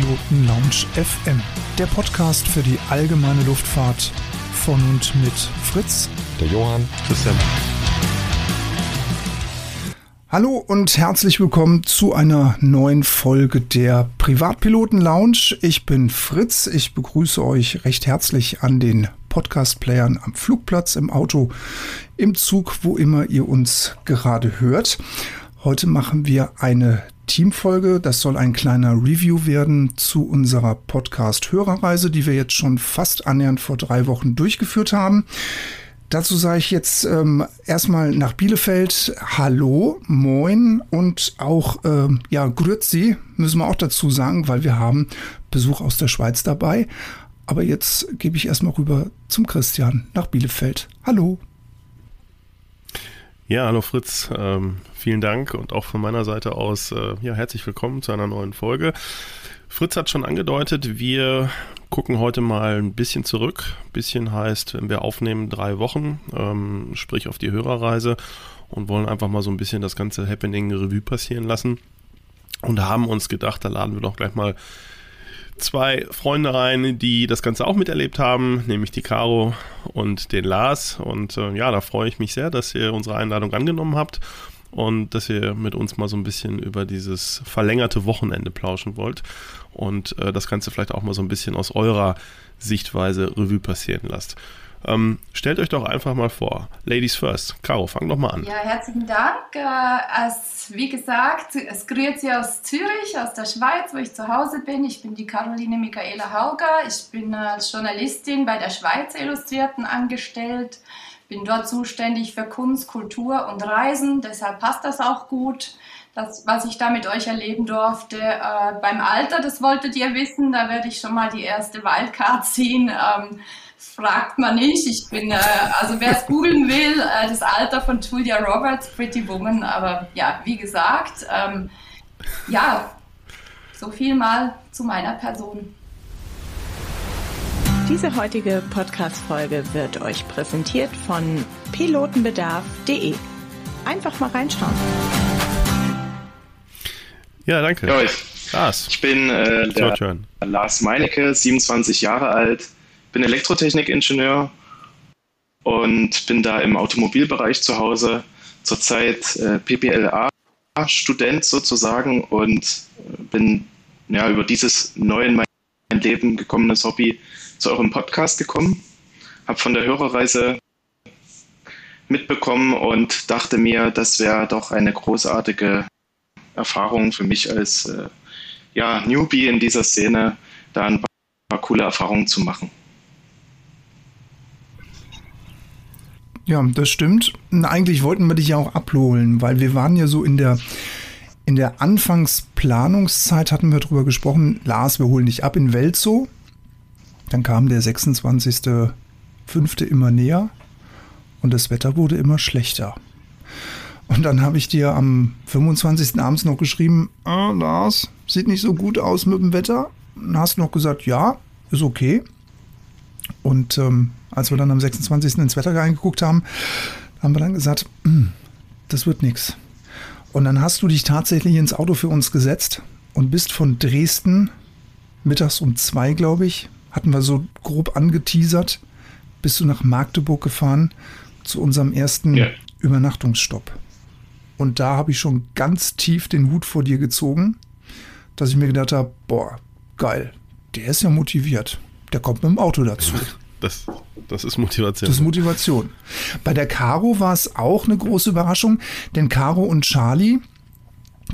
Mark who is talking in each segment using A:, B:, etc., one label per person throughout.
A: Privatpiloten Lounge FM, der Podcast für die allgemeine Luftfahrt von und mit Fritz,
B: der Johann, Christian.
A: Hallo und herzlich willkommen zu einer neuen Folge der Privatpiloten Lounge. Ich bin Fritz. Ich begrüße euch recht herzlich an den Podcast-Playern am Flugplatz, im Auto, im Zug, wo immer ihr uns gerade hört. Heute machen wir eine Teamfolge. Das soll ein kleiner Review werden zu unserer Podcast-Hörerreise, die wir jetzt schon fast annähernd vor drei Wochen durchgeführt haben. Dazu sage ich jetzt ähm, erstmal nach Bielefeld Hallo, Moin und auch ähm, ja Grüezi müssen wir auch dazu sagen, weil wir haben Besuch aus der Schweiz dabei. Aber jetzt gebe ich erstmal rüber zum Christian nach Bielefeld. Hallo.
B: Ja, hallo Fritz, ähm, vielen Dank und auch von meiner Seite aus äh, ja herzlich willkommen zu einer neuen Folge. Fritz hat schon angedeutet, wir gucken heute mal ein bisschen zurück. Bisschen heißt, wenn wir aufnehmen, drei Wochen, ähm, sprich auf die Hörerreise und wollen einfach mal so ein bisschen das ganze Happening Revue passieren lassen. Und haben uns gedacht, da laden wir doch gleich mal zwei Freunde rein, die das Ganze auch miterlebt haben, nämlich die Caro und den Lars. Und äh, ja, da freue ich mich sehr, dass ihr unsere Einladung angenommen habt und dass ihr mit uns mal so ein bisschen über dieses verlängerte Wochenende plauschen wollt und äh, das Ganze vielleicht auch mal so ein bisschen aus eurer Sichtweise Revue passieren lasst. Ähm, stellt euch doch einfach mal vor. Ladies first. Caro, fang doch mal an.
C: Ja, herzlichen Dank. Äh, als, wie gesagt, es grüßt Sie aus Zürich, aus der Schweiz, wo ich zu Hause bin. Ich bin die Caroline Michaela Hauger. Ich bin als Journalistin bei der Schweiz Illustrierten angestellt bin dort zuständig für Kunst, Kultur und Reisen, deshalb passt das auch gut. Das, was ich da mit euch erleben durfte. Äh, beim Alter, das wolltet ihr wissen, da werde ich schon mal die erste Wildcard ziehen. Ähm, fragt man nicht. Ich bin, äh, also wer es googeln will, äh, das Alter von Julia Roberts, Pretty Woman. Aber ja, wie gesagt, ähm, ja, so viel mal zu meiner Person.
D: Diese heutige Podcast-Folge wird euch präsentiert von pilotenbedarf.de. Einfach mal reinschauen.
B: Ja, danke.
E: Ja, ich, Lars. Ich bin äh, der Lars Meinecke, 27 Jahre alt, bin Elektrotechnikingenieur und bin da im Automobilbereich zu Hause. Zurzeit äh, PPLA-Student sozusagen und bin ja, über dieses neu in mein Leben gekommenes Hobby zu eurem Podcast gekommen, habe von der Hörerreise mitbekommen und dachte mir, das wäre doch eine großartige Erfahrung für mich als äh, ja, Newbie in dieser Szene, da ein paar coole Erfahrungen zu machen.
A: Ja, das stimmt. Eigentlich wollten wir dich ja auch abholen, weil wir waren ja so in der in der Anfangsplanungszeit hatten wir darüber gesprochen, Lars, wir holen dich ab in Welzo. Dann kam der 26.05. immer näher und das Wetter wurde immer schlechter. Und dann habe ich dir am 25. abends noch geschrieben, ah, Lars, sieht nicht so gut aus mit dem Wetter. Und hast noch gesagt, ja, ist okay. Und ähm, als wir dann am 26. ins Wetter reingeguckt haben, haben wir dann gesagt, hm, das wird nichts. Und dann hast du dich tatsächlich ins Auto für uns gesetzt und bist von Dresden mittags um zwei, glaube ich, hatten wir so grob angeteasert, bist du nach Magdeburg gefahren zu unserem ersten ja. Übernachtungsstopp. Und da habe ich schon ganz tief den Hut vor dir gezogen, dass ich mir gedacht habe, boah, geil, der ist ja motiviert. Der kommt mit dem Auto dazu.
B: Das, das ist Motivation.
A: Das ist Motivation. Bei der Caro war es auch eine große Überraschung, denn Caro und Charlie,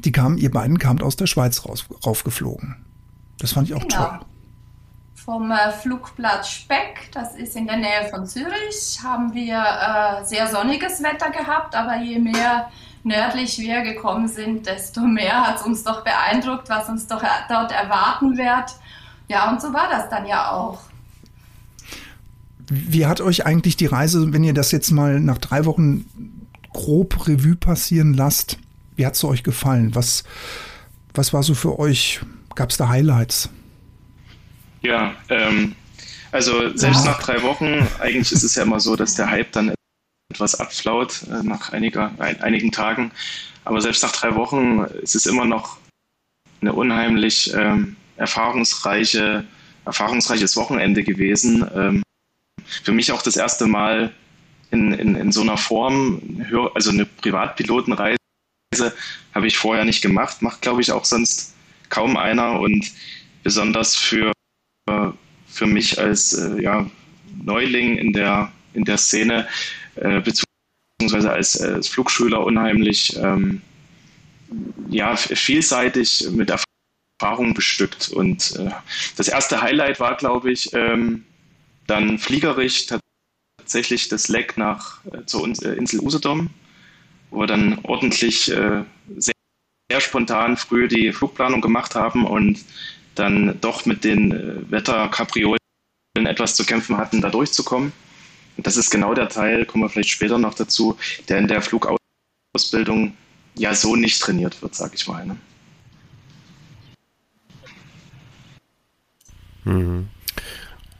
A: die kamen, ihr beiden kamt aus der Schweiz raus, raufgeflogen. Das fand ich auch genau. toll
C: vom äh, Flugplatz Speck, das ist in der Nähe von Zürich, haben wir äh, sehr sonniges Wetter gehabt, aber je mehr nördlich wir gekommen sind, desto mehr hat es uns doch beeindruckt, was uns doch dort erwarten wird. Ja, und so war das dann ja auch.
A: Wie hat euch eigentlich die Reise, wenn ihr das jetzt mal nach drei Wochen grob Revue passieren lasst, wie hat es euch gefallen? Was, was war so für euch? Gab es da Highlights?
E: Ja, ähm, also selbst nach drei Wochen, eigentlich ist es ja immer so, dass der Hype dann etwas abflaut äh, nach einiger, ein, einigen Tagen. Aber selbst nach drei Wochen ist es immer noch eine unheimlich ähm, erfahrungsreiche, erfahrungsreiches Wochenende gewesen. Ähm, für mich auch das erste Mal in, in, in so einer Form, also eine Privatpilotenreise habe ich vorher nicht gemacht, macht glaube ich auch sonst kaum einer und besonders für, für mich als äh, ja, Neuling in der, in der Szene, äh, beziehungsweise als, als Flugschüler unheimlich ähm, ja, vielseitig mit Erfahrung bestückt. Und äh, das erste Highlight war, glaube ich, ähm, dann fliegerisch tatsächlich das Leck nach äh, zur äh, Insel Usedom, wo wir dann ordentlich äh, sehr, sehr, spontan früh die Flugplanung gemacht haben und dann doch mit den äh, Wetterkapriolen etwas zu kämpfen hatten, da durchzukommen. Und das ist genau der Teil, kommen wir vielleicht später noch dazu, der in der Flugausbildung ja so nicht trainiert wird, sag ich mal. Ne?
B: Mhm.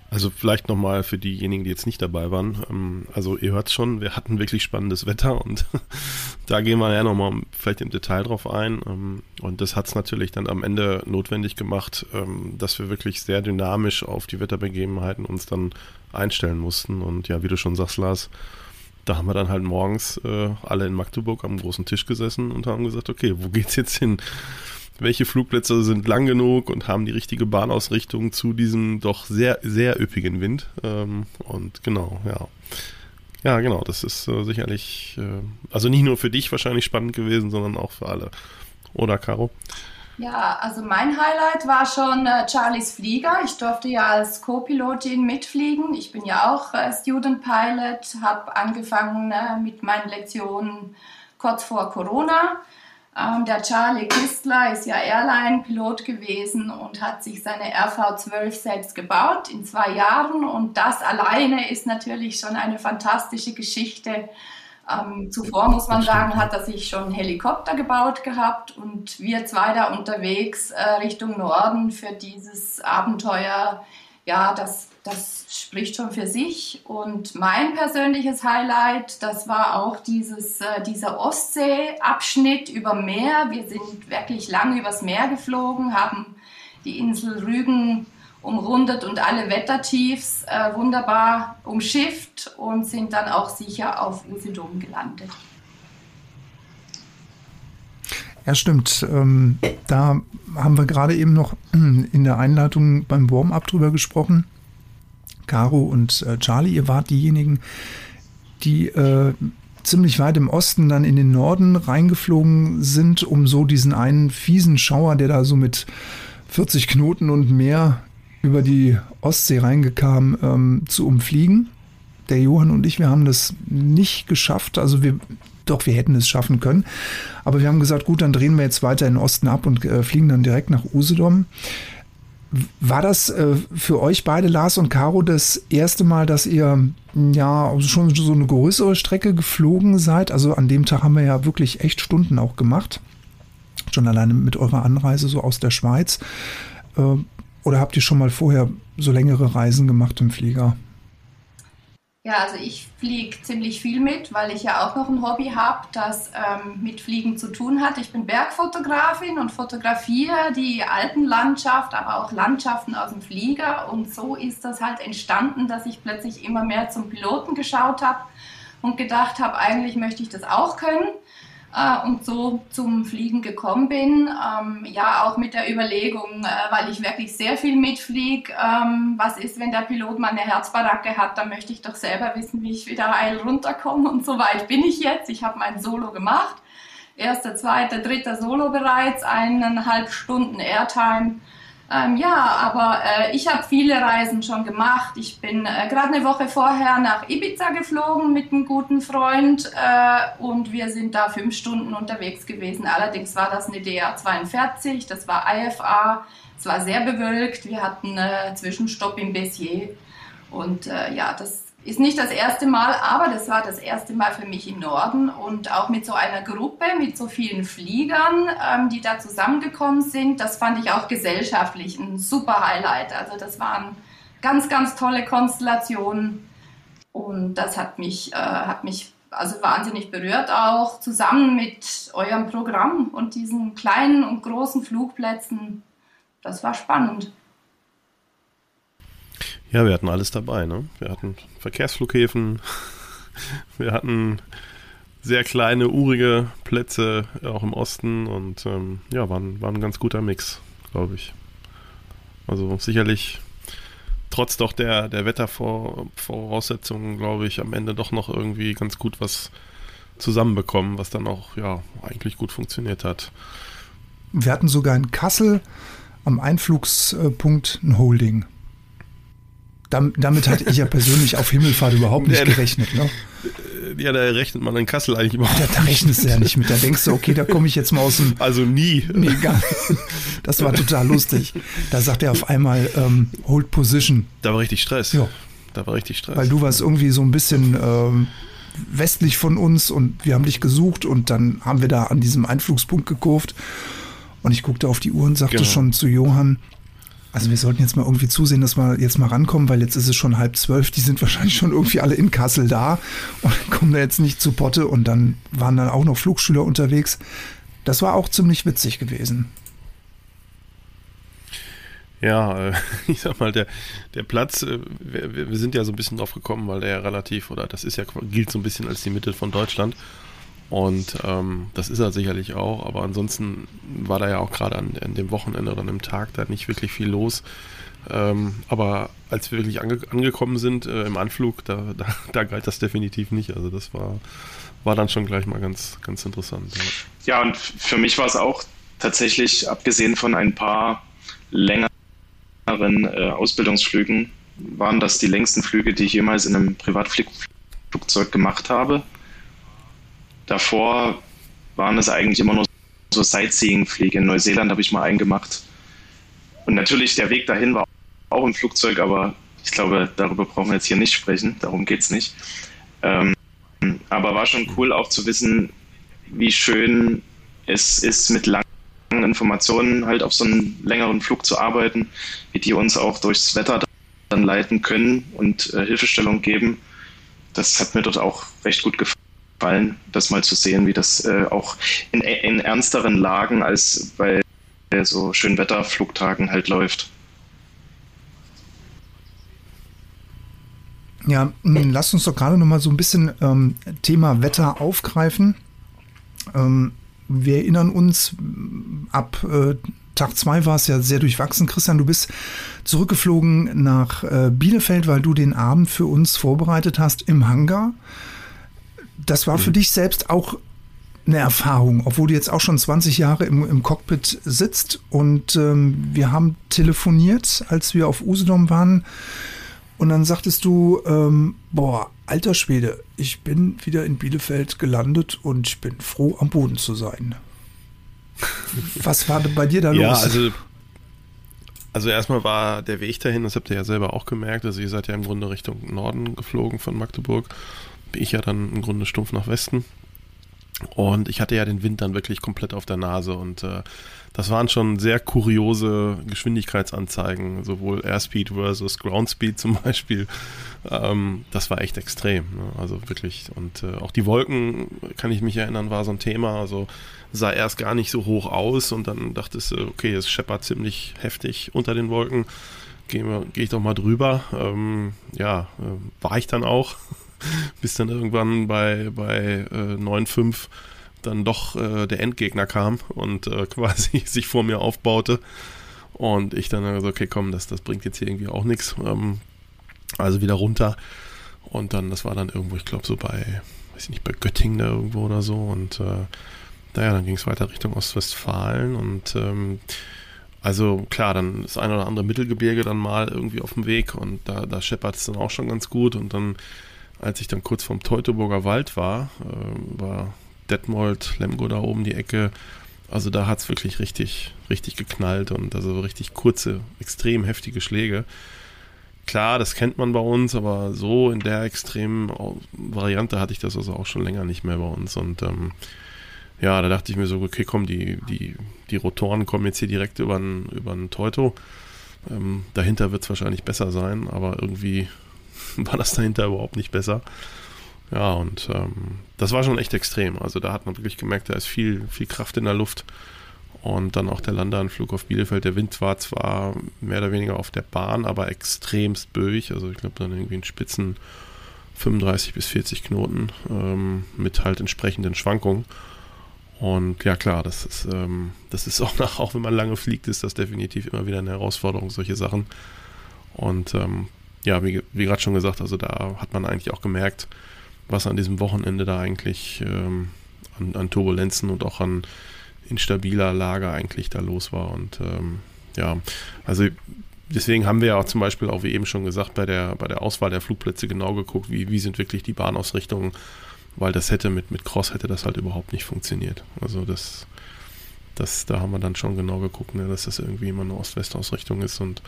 B: Also vielleicht nochmal für diejenigen, die jetzt nicht dabei waren. Ähm, also ihr hört schon, wir hatten wirklich spannendes Wetter und da gehen wir ja nochmal vielleicht im Detail drauf ein. Ähm, und das hat es natürlich dann am Ende notwendig gemacht, ähm, dass wir wirklich sehr dynamisch auf die Wetterbegebenheiten uns dann einstellen mussten. Und ja, wie du schon sagst, Lars, da haben wir dann halt morgens äh, alle in Magdeburg am großen Tisch gesessen und haben gesagt, okay, wo geht's jetzt hin? Welche Flugplätze sind lang genug und haben die richtige Bahnausrichtung zu diesem doch sehr, sehr üppigen Wind. Ähm, und genau, ja. Ja, genau, das ist äh, sicherlich, äh, also nicht nur für dich wahrscheinlich spannend gewesen, sondern auch für alle. Oder, Caro?
C: Ja, also mein Highlight war schon äh, Charlies Flieger. Ich durfte ja als Co-Pilotin mitfliegen. Ich bin ja auch äh, Student Pilot, habe angefangen äh, mit meinen Lektionen kurz vor Corona ähm, der Charlie Kistler ist ja Airline-Pilot gewesen und hat sich seine RV-12 selbst gebaut in zwei Jahren. Und das alleine ist natürlich schon eine fantastische Geschichte. Ähm, zuvor muss man sagen, hat er sich schon einen Helikopter gebaut gehabt und wir zwei da unterwegs äh, Richtung Norden für dieses Abenteuer. Ja, das das spricht schon für sich. Und mein persönliches Highlight, das war auch dieses, äh, dieser Ostsee-Abschnitt über Meer. Wir sind wirklich lange übers Meer geflogen, haben die Insel Rügen umrundet und alle Wettertiefs äh, wunderbar umschifft und sind dann auch sicher auf Usedom gelandet.
A: Ja, stimmt. Ähm, da haben wir gerade eben noch in der Einleitung beim Warm-up drüber gesprochen. Caro und äh, Charlie, ihr wart diejenigen, die äh, ziemlich weit im Osten dann in den Norden reingeflogen sind, um so diesen einen fiesen Schauer, der da so mit 40 Knoten und mehr über die Ostsee reingekam, ähm, zu umfliegen. Der Johann und ich, wir haben das nicht geschafft. Also wir, doch, wir hätten es schaffen können. Aber wir haben gesagt, gut, dann drehen wir jetzt weiter in den Osten ab und äh, fliegen dann direkt nach Usedom. War das äh, für euch beide, Lars und Caro, das erste Mal, dass ihr ja schon so eine größere Strecke geflogen seid? Also an dem Tag haben wir ja wirklich echt Stunden auch gemacht. Schon alleine mit eurer Anreise so aus der Schweiz. Äh, oder habt ihr schon mal vorher so längere Reisen gemacht im Flieger?
C: Ja, also ich fliege ziemlich viel mit, weil ich ja auch noch ein Hobby habe, das ähm, mit Fliegen zu tun hat. Ich bin Bergfotografin und fotografiere die Alpenlandschaft, aber auch Landschaften aus dem Flieger. Und so ist das halt entstanden, dass ich plötzlich immer mehr zum Piloten geschaut habe und gedacht habe, eigentlich möchte ich das auch können äh, und so zum Fliegen gekommen bin. Ähm, ja, auch mit der Überlegung, äh, weil ich wirklich sehr viel mitfliege, ähm, was ist, wenn der Pilot mal eine Herzbaracke hat, dann möchte ich doch selber wissen, wie ich wieder heil runterkomme und so weit bin ich jetzt. Ich habe mein Solo gemacht. Erster, zweiter, dritter Solo bereits, eineinhalb Stunden Airtime ähm, ja, aber äh, ich habe viele Reisen schon gemacht. Ich bin äh, gerade eine Woche vorher nach Ibiza geflogen mit einem guten Freund äh, und wir sind da fünf Stunden unterwegs gewesen. Allerdings war das eine DA42, das war IFA, es war sehr bewölkt. Wir hatten äh, Zwischenstopp im Bessier und äh, ja, das ist nicht das erste Mal, aber das war das erste Mal für mich im Norden und auch mit so einer Gruppe, mit so vielen Fliegern, ähm, die da zusammengekommen sind. Das fand ich auch gesellschaftlich ein super Highlight. Also das waren ganz, ganz tolle Konstellationen und das hat mich, äh, hat mich also wahnsinnig berührt auch, zusammen mit eurem Programm und diesen kleinen und großen Flugplätzen. das war spannend.
B: Ja, wir hatten alles dabei. Ne? Wir hatten Verkehrsflughäfen, wir hatten sehr kleine, urige Plätze auch im Osten und ähm, ja, war ein, ein ganz guter Mix, glaube ich. Also sicherlich trotz doch der, der Wettervoraussetzungen, glaube ich, am Ende doch noch irgendwie ganz gut was zusammenbekommen, was dann auch ja eigentlich gut funktioniert hat.
A: Wir hatten sogar in Kassel am Einflugspunkt ein Holding. Damit, hatte ich ja persönlich auf Himmelfahrt überhaupt nicht gerechnet. Ne?
B: Ja, da rechnet man in Kassel eigentlich überhaupt
A: ja, Da rechnest du ja nicht mit. Da denkst du, okay, da komme ich jetzt mal aus dem.
B: Also nie.
A: Nee, gar nicht. Das war total lustig. Da sagt er auf einmal ähm, Hold Position.
B: Da war richtig Stress. Ja. Da war richtig Stress.
A: Weil du warst irgendwie so ein bisschen ähm, westlich von uns und wir haben dich gesucht und dann haben wir da an diesem Einflugspunkt gekurft. Und ich guckte auf die Uhr und sagte genau. schon zu Johann, also wir sollten jetzt mal irgendwie zusehen, dass wir jetzt mal rankommen, weil jetzt ist es schon halb zwölf. Die sind wahrscheinlich schon irgendwie alle in Kassel da und kommen da jetzt nicht zu Potte. Und dann waren dann auch noch Flugschüler unterwegs. Das war auch ziemlich witzig gewesen.
B: Ja, äh, ich sag mal, der, der Platz, äh, wir, wir sind ja so ein bisschen drauf gekommen, weil der ja relativ, oder das ist ja, gilt so ein bisschen als die Mitte von Deutschland. Und ähm, das ist er sicherlich auch, aber ansonsten war da ja auch gerade an, an, dem Wochenende oder an dem Tag da nicht wirklich viel los. Ähm, aber als wir wirklich ange angekommen sind äh, im Anflug, da, da, da, galt das definitiv nicht. Also das war, war dann schon gleich mal ganz, ganz interessant.
E: Ja. ja, und für mich war es auch tatsächlich, abgesehen von ein paar längeren äh, Ausbildungsflügen, waren das die längsten Flüge, die ich jemals in einem Privatflugzeug gemacht habe. Davor waren es eigentlich immer nur so Sightseeing-Fliege. In Neuseeland habe ich mal einen gemacht. Und natürlich, der Weg dahin war auch im Flugzeug, aber ich glaube, darüber brauchen wir jetzt hier nicht sprechen. Darum geht es nicht. Ähm, aber war schon cool auch zu wissen, wie schön es ist, mit langen Informationen halt auf so einen längeren Flug zu arbeiten, wie die uns auch durchs Wetter dann leiten können und äh, Hilfestellung geben. Das hat mir dort auch recht gut gefallen gefallen, das mal zu sehen, wie das äh, auch in, in, ernsteren Lagen als bei so Schönwetterflugtagen halt läuft.
A: Ja, lass uns doch gerade noch mal so ein bisschen ähm, Thema Wetter aufgreifen. Ähm, wir erinnern uns, ab äh, Tag 2 war es ja sehr durchwachsen. Christian, du bist zurückgeflogen nach äh, Bielefeld, weil du den Abend für uns vorbereitet hast im Hangar das war für mhm. dich selbst auch eine Erfahrung, obwohl du jetzt auch schon 20 Jahre im, im Cockpit sitzt. Und ähm, wir haben telefoniert, als wir auf Usedom waren. Und dann sagtest du, ähm, boah, alter Schwede, ich bin wieder in Bielefeld gelandet und ich bin froh, am Boden zu sein. Was war denn bei dir da
B: ja,
A: los?
B: Ja, also, also erstmal war der Weg dahin, das habt ihr ja selber auch gemerkt, also ihr seid ja im Grunde Richtung Norden geflogen von Magdeburg ich ja dann im Grunde stumpf nach Westen. Und ich hatte ja den Wind dann wirklich komplett auf der Nase und äh, das waren schon sehr kuriose Geschwindigkeitsanzeigen, sowohl Airspeed versus Groundspeed zum Beispiel. Ähm, das war echt extrem, ne? also wirklich. Und äh, auch die Wolken, kann ich mich erinnern, war so ein Thema. Also sah erst gar nicht so hoch aus und dann dachtest du, okay, es scheppert ziemlich heftig unter den Wolken. Gehe geh ich doch mal drüber. Ähm, ja, äh, war ich dann auch. bis dann irgendwann bei, bei äh, 9.5 dann doch äh, der Endgegner kam und äh, quasi sich vor mir aufbaute. Und ich dann also, okay, komm, das, das bringt jetzt hier irgendwie auch nichts. Ähm, also wieder runter. Und dann, das war dann irgendwo, ich glaube, so bei, weiß ich nicht, bei Göttingen da irgendwo oder so. Und äh, naja, dann ging es weiter Richtung Ostwestfalen und ähm, also klar, dann das eine oder andere Mittelgebirge dann mal irgendwie auf dem Weg und da, da scheppert es dann auch schon ganz gut und dann als ich dann kurz vorm Teutoburger Wald war, äh, war Detmold, Lemgo da oben die Ecke. Also da hat es wirklich richtig, richtig geknallt und also richtig kurze, extrem heftige Schläge. Klar, das kennt man bei uns, aber so in der extremen Variante hatte ich das also auch schon länger nicht mehr bei uns. Und ähm, ja, da dachte ich mir so, okay, komm, die, die, die Rotoren kommen jetzt hier direkt über den Teuto. Ähm, dahinter wird es wahrscheinlich besser sein, aber irgendwie war das dahinter überhaupt nicht besser. Ja, und ähm, das war schon echt extrem. Also da hat man wirklich gemerkt, da ist viel, viel Kraft in der Luft. Und dann auch der Landeanflug auf Bielefeld. Der Wind war zwar mehr oder weniger auf der Bahn, aber extremst böig. Also ich glaube dann irgendwie in Spitzen 35 bis 40 Knoten ähm, mit halt entsprechenden Schwankungen. Und ja klar, das ist, ähm, das ist auch nach, auch wenn man lange fliegt, ist das definitiv immer wieder eine Herausforderung, solche Sachen. Und ähm, ja, wie, wie gerade schon gesagt, also da hat man eigentlich auch gemerkt, was an diesem Wochenende da eigentlich ähm, an, an, Turbulenzen und auch an instabiler Lage eigentlich da los war. Und ähm, ja, also deswegen haben wir ja auch zum Beispiel auch, wie eben schon gesagt, bei der, bei der Auswahl der Flugplätze genau geguckt, wie, wie sind wirklich die Bahnausrichtungen, weil das hätte mit, mit Cross hätte das halt überhaupt nicht funktioniert. Also das, das, da haben wir dann schon genau geguckt, ne, dass das irgendwie immer eine Ost-West-Ausrichtung ist und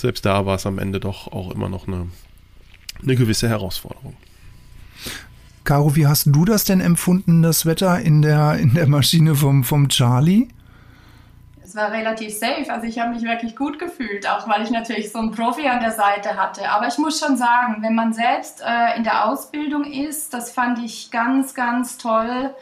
B: selbst da war es am Ende doch auch immer noch eine, eine gewisse Herausforderung.
A: Caro, wie hast du das denn empfunden, das Wetter in der, in der Maschine vom, vom Charlie?
C: Es war relativ safe, also ich habe mich wirklich gut gefühlt, auch weil ich natürlich so einen Profi an der Seite hatte. Aber ich muss schon sagen, wenn man selbst äh, in der Ausbildung ist, das fand ich ganz, ganz toll,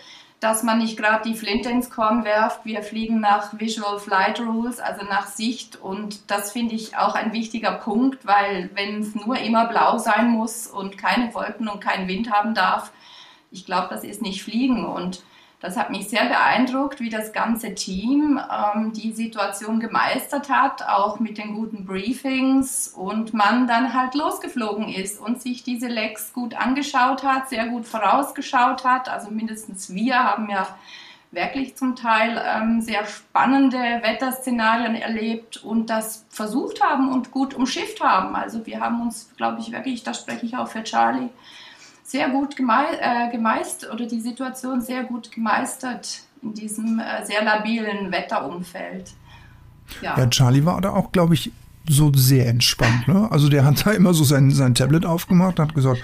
C: dass man nicht gerade die Flinte ins Korn werft. Wir fliegen nach Visual Flight Rules, also nach Sicht. Und das finde ich auch ein wichtiger Punkt, weil wenn es nur immer blau sein muss und keine Wolken und keinen Wind haben darf, ich glaube, das ist nicht Fliegen. Und das hat mich sehr beeindruckt, wie das ganze Team ähm, die Situation gemeistert hat, auch mit den guten Briefings und man dann halt losgeflogen ist und sich diese Lecks gut angeschaut hat, sehr gut vorausgeschaut hat. Also mindestens wir haben ja wirklich zum Teil ähm, sehr spannende Wetterszenarien erlebt und das versucht haben und gut umschifft haben. Also wir haben uns, glaube ich, wirklich, da spreche ich auch für Charlie, sehr gut äh, gemeistert oder die Situation sehr gut gemeistert in diesem äh, sehr labilen Wetterumfeld.
A: Ja. ja, Charlie war da auch, glaube ich, so sehr entspannt. Ne? Also der hat da immer so sein, sein Tablet aufgemacht und hat gesagt,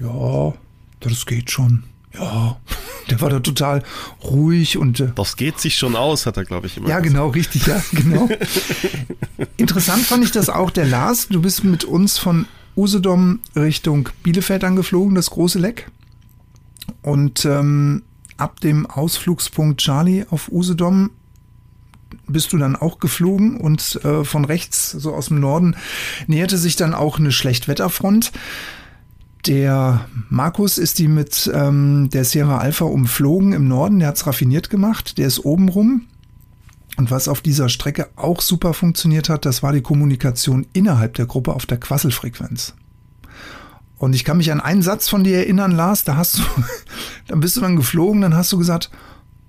A: ja, das geht schon. Ja, der war da total ruhig und. Äh,
B: das geht sich schon aus, hat er, glaube ich, immer.
A: Ja, gesagt. genau, richtig, ja, genau. Interessant fand ich das auch, der Lars, du bist mit uns von Usedom Richtung Bielefeld angeflogen, das große Leck. Und ähm, ab dem Ausflugspunkt Charlie auf Usedom bist du dann auch geflogen und äh, von rechts, so aus dem Norden, näherte sich dann auch eine Schlechtwetterfront. Der Markus ist die mit ähm, der Sierra Alpha umflogen im Norden, der hat es raffiniert gemacht, der ist oben rum und was auf dieser Strecke auch super funktioniert hat, das war die Kommunikation innerhalb der Gruppe auf der Quasselfrequenz. Und ich kann mich an einen Satz von dir erinnern, Lars, da hast du, dann bist du dann geflogen, dann hast du gesagt,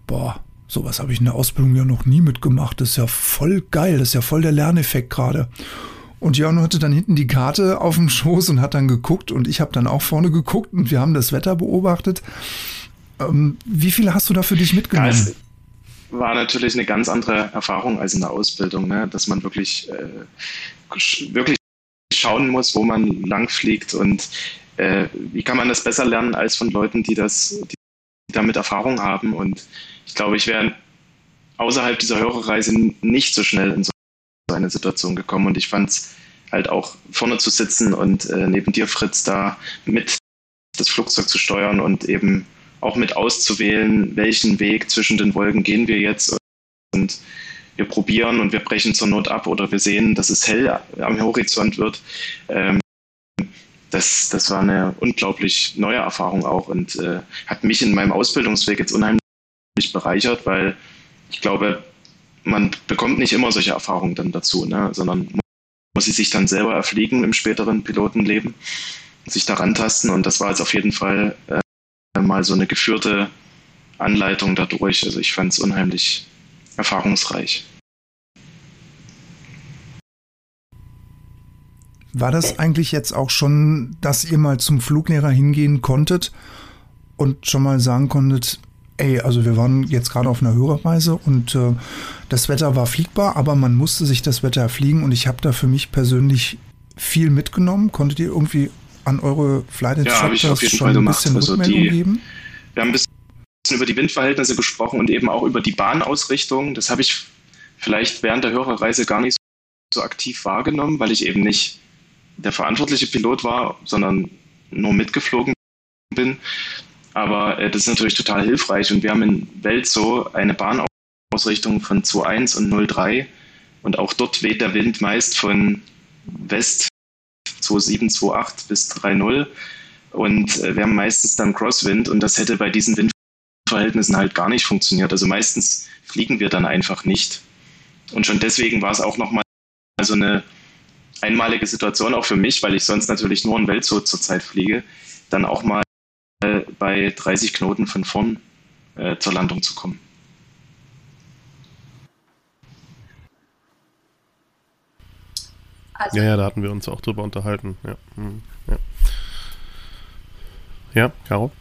A: boah, sowas habe ich in der Ausbildung ja noch nie mitgemacht. Das ist ja voll geil, das ist ja voll der Lerneffekt gerade. Und Jan hatte dann hinten die Karte auf dem Schoß und hat dann geguckt und ich habe dann auch vorne geguckt und wir haben das Wetter beobachtet. Ähm, wie viele hast du da für dich mitgenommen? Ja,
E: war natürlich eine ganz andere Erfahrung als in der Ausbildung, ne? dass man wirklich, äh, wirklich schauen muss, wo man lang fliegt und äh, wie kann man das besser lernen als von Leuten, die das, die damit Erfahrung haben. Und ich glaube, ich wäre außerhalb dieser Hörerreise nicht so schnell in so eine Situation gekommen. Und ich fand es halt auch vorne zu sitzen und äh, neben dir, Fritz, da mit das Flugzeug zu steuern und eben auch mit auszuwählen, welchen Weg zwischen den Wolken gehen wir jetzt und wir probieren und wir brechen zur Not ab oder wir sehen, dass es hell am Horizont wird. Ähm, das, das war eine unglaublich neue Erfahrung auch und äh, hat mich in meinem Ausbildungsweg jetzt unheimlich bereichert, weil ich glaube, man bekommt nicht immer solche Erfahrungen dann dazu, ne? sondern muss sie sich dann selber erfliegen im späteren Pilotenleben, sich daran tasten und das war jetzt auf jeden Fall äh, mal so eine geführte Anleitung dadurch. Also ich fand es unheimlich erfahrungsreich.
A: War das eigentlich jetzt auch schon, dass ihr mal zum Fluglehrer hingehen konntet und schon mal sagen konntet, ey, also wir waren jetzt gerade auf einer Hörerreise und äh, das Wetter war fliegbar, aber man musste sich das Wetter erfliegen und ich habe da für mich persönlich viel mitgenommen. Konntet ihr irgendwie an eure Flight
E: Instructors ja, schon ein bisschen also Rückmeldung die, geben? Wir haben ein bisschen über die Windverhältnisse gesprochen und eben auch über die Bahnausrichtung. Das habe ich vielleicht während der Hörerreise gar nicht so aktiv wahrgenommen, weil ich eben nicht der verantwortliche Pilot war, sondern nur mitgeflogen bin. Aber äh, das ist natürlich total hilfreich und wir haben in Welzo eine Ausrichtung von 2,1 und 0,3. Und auch dort weht der Wind meist von West 2,7, 2,8 bis 3,0. Und äh, wir haben meistens dann Crosswind und das hätte bei diesen Windverhältnissen halt gar nicht funktioniert. Also meistens fliegen wir dann einfach nicht. Und schon deswegen war es auch nochmal so eine einmalige Situation auch für mich, weil ich sonst natürlich nur in Weltzoo zurzeit fliege, dann auch mal äh, bei 30 Knoten von vorn äh, zur Landung zu kommen.
B: Also, ja, ja, da hatten wir uns auch drüber unterhalten. Ja, hm, ja. ja Caro?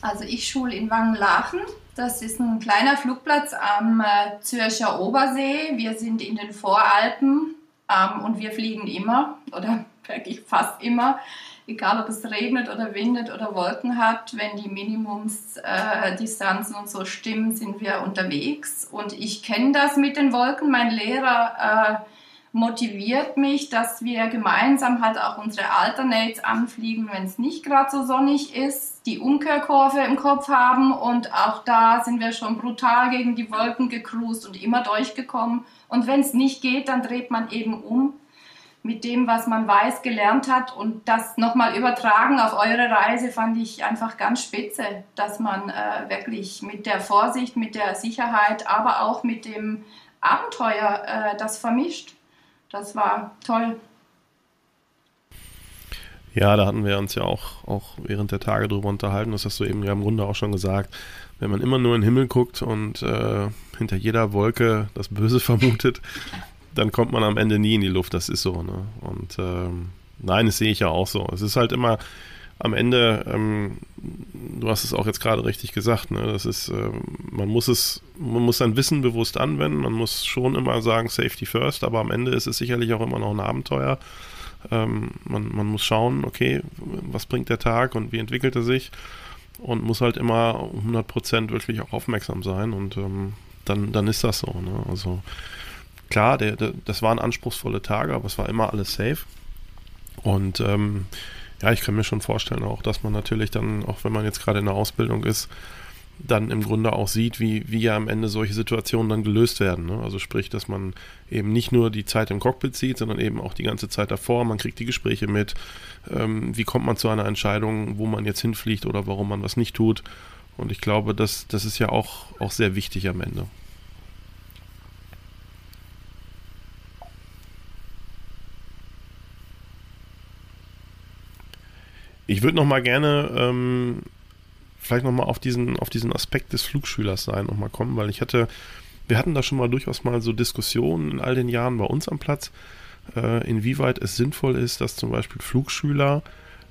C: Also ich schule in Wangenlachen. Das ist ein kleiner Flugplatz am äh, Zürcher Obersee. Wir sind in den Voralpen ähm, und wir fliegen immer oder wirklich fast immer, egal ob es regnet oder windet oder Wolken hat. Wenn die Minimumsdistanzen äh, und so stimmen, sind wir unterwegs. Und ich kenne das mit den Wolken. Mein Lehrer äh, motiviert mich, dass wir gemeinsam halt auch unsere Alternates anfliegen, wenn es nicht gerade so sonnig ist, die Umkehrkurve im Kopf haben. Und auch da sind wir schon brutal gegen die Wolken gecruised und immer durchgekommen. Und wenn es nicht geht, dann dreht man eben um mit dem, was man weiß, gelernt hat. Und das nochmal übertragen auf eure Reise fand ich einfach ganz spitze, dass man äh, wirklich mit der Vorsicht, mit der Sicherheit, aber auch mit dem Abenteuer äh, das vermischt das war toll.
B: Ja, da hatten wir uns ja auch, auch während der Tage drüber unterhalten. Das hast du eben ja im Grunde auch schon gesagt. Wenn man immer nur in den Himmel guckt und äh, hinter jeder Wolke das Böse vermutet, dann kommt man am Ende nie in die Luft. Das ist so. Ne? Und ähm, nein, das sehe ich ja auch so. Es ist halt immer am Ende, ähm, du hast es auch jetzt gerade richtig gesagt, ne? das ist, äh, man muss es, man muss sein Wissen bewusst anwenden, man muss schon immer sagen, Safety first, aber am Ende ist es sicherlich auch immer noch ein Abenteuer. Ähm, man, man muss schauen, okay, was bringt der Tag und wie entwickelt er sich und muss halt immer 100% wirklich auch aufmerksam sein und ähm, dann, dann ist das so. Ne? Also klar, der, der, das waren anspruchsvolle Tage, aber es war immer alles safe und ähm, ja, ich kann mir schon vorstellen auch, dass man natürlich dann, auch wenn man jetzt gerade in der Ausbildung ist, dann im Grunde auch sieht, wie, wie ja am Ende solche Situationen dann gelöst werden. Ne? Also sprich, dass man eben nicht nur die Zeit im Cockpit sieht, sondern eben auch die ganze Zeit davor. Man kriegt die Gespräche mit. Ähm, wie kommt man zu einer Entscheidung, wo man jetzt hinfliegt oder warum man was nicht tut? Und ich glaube, das, das ist ja auch, auch sehr wichtig am Ende. Ich würde noch mal gerne ähm, vielleicht noch mal auf diesen, auf diesen Aspekt des Flugschülers sein noch mal kommen, weil ich hatte, wir hatten da schon mal durchaus mal so Diskussionen in all den Jahren bei uns am Platz, äh, inwieweit es sinnvoll ist, dass zum Beispiel Flugschüler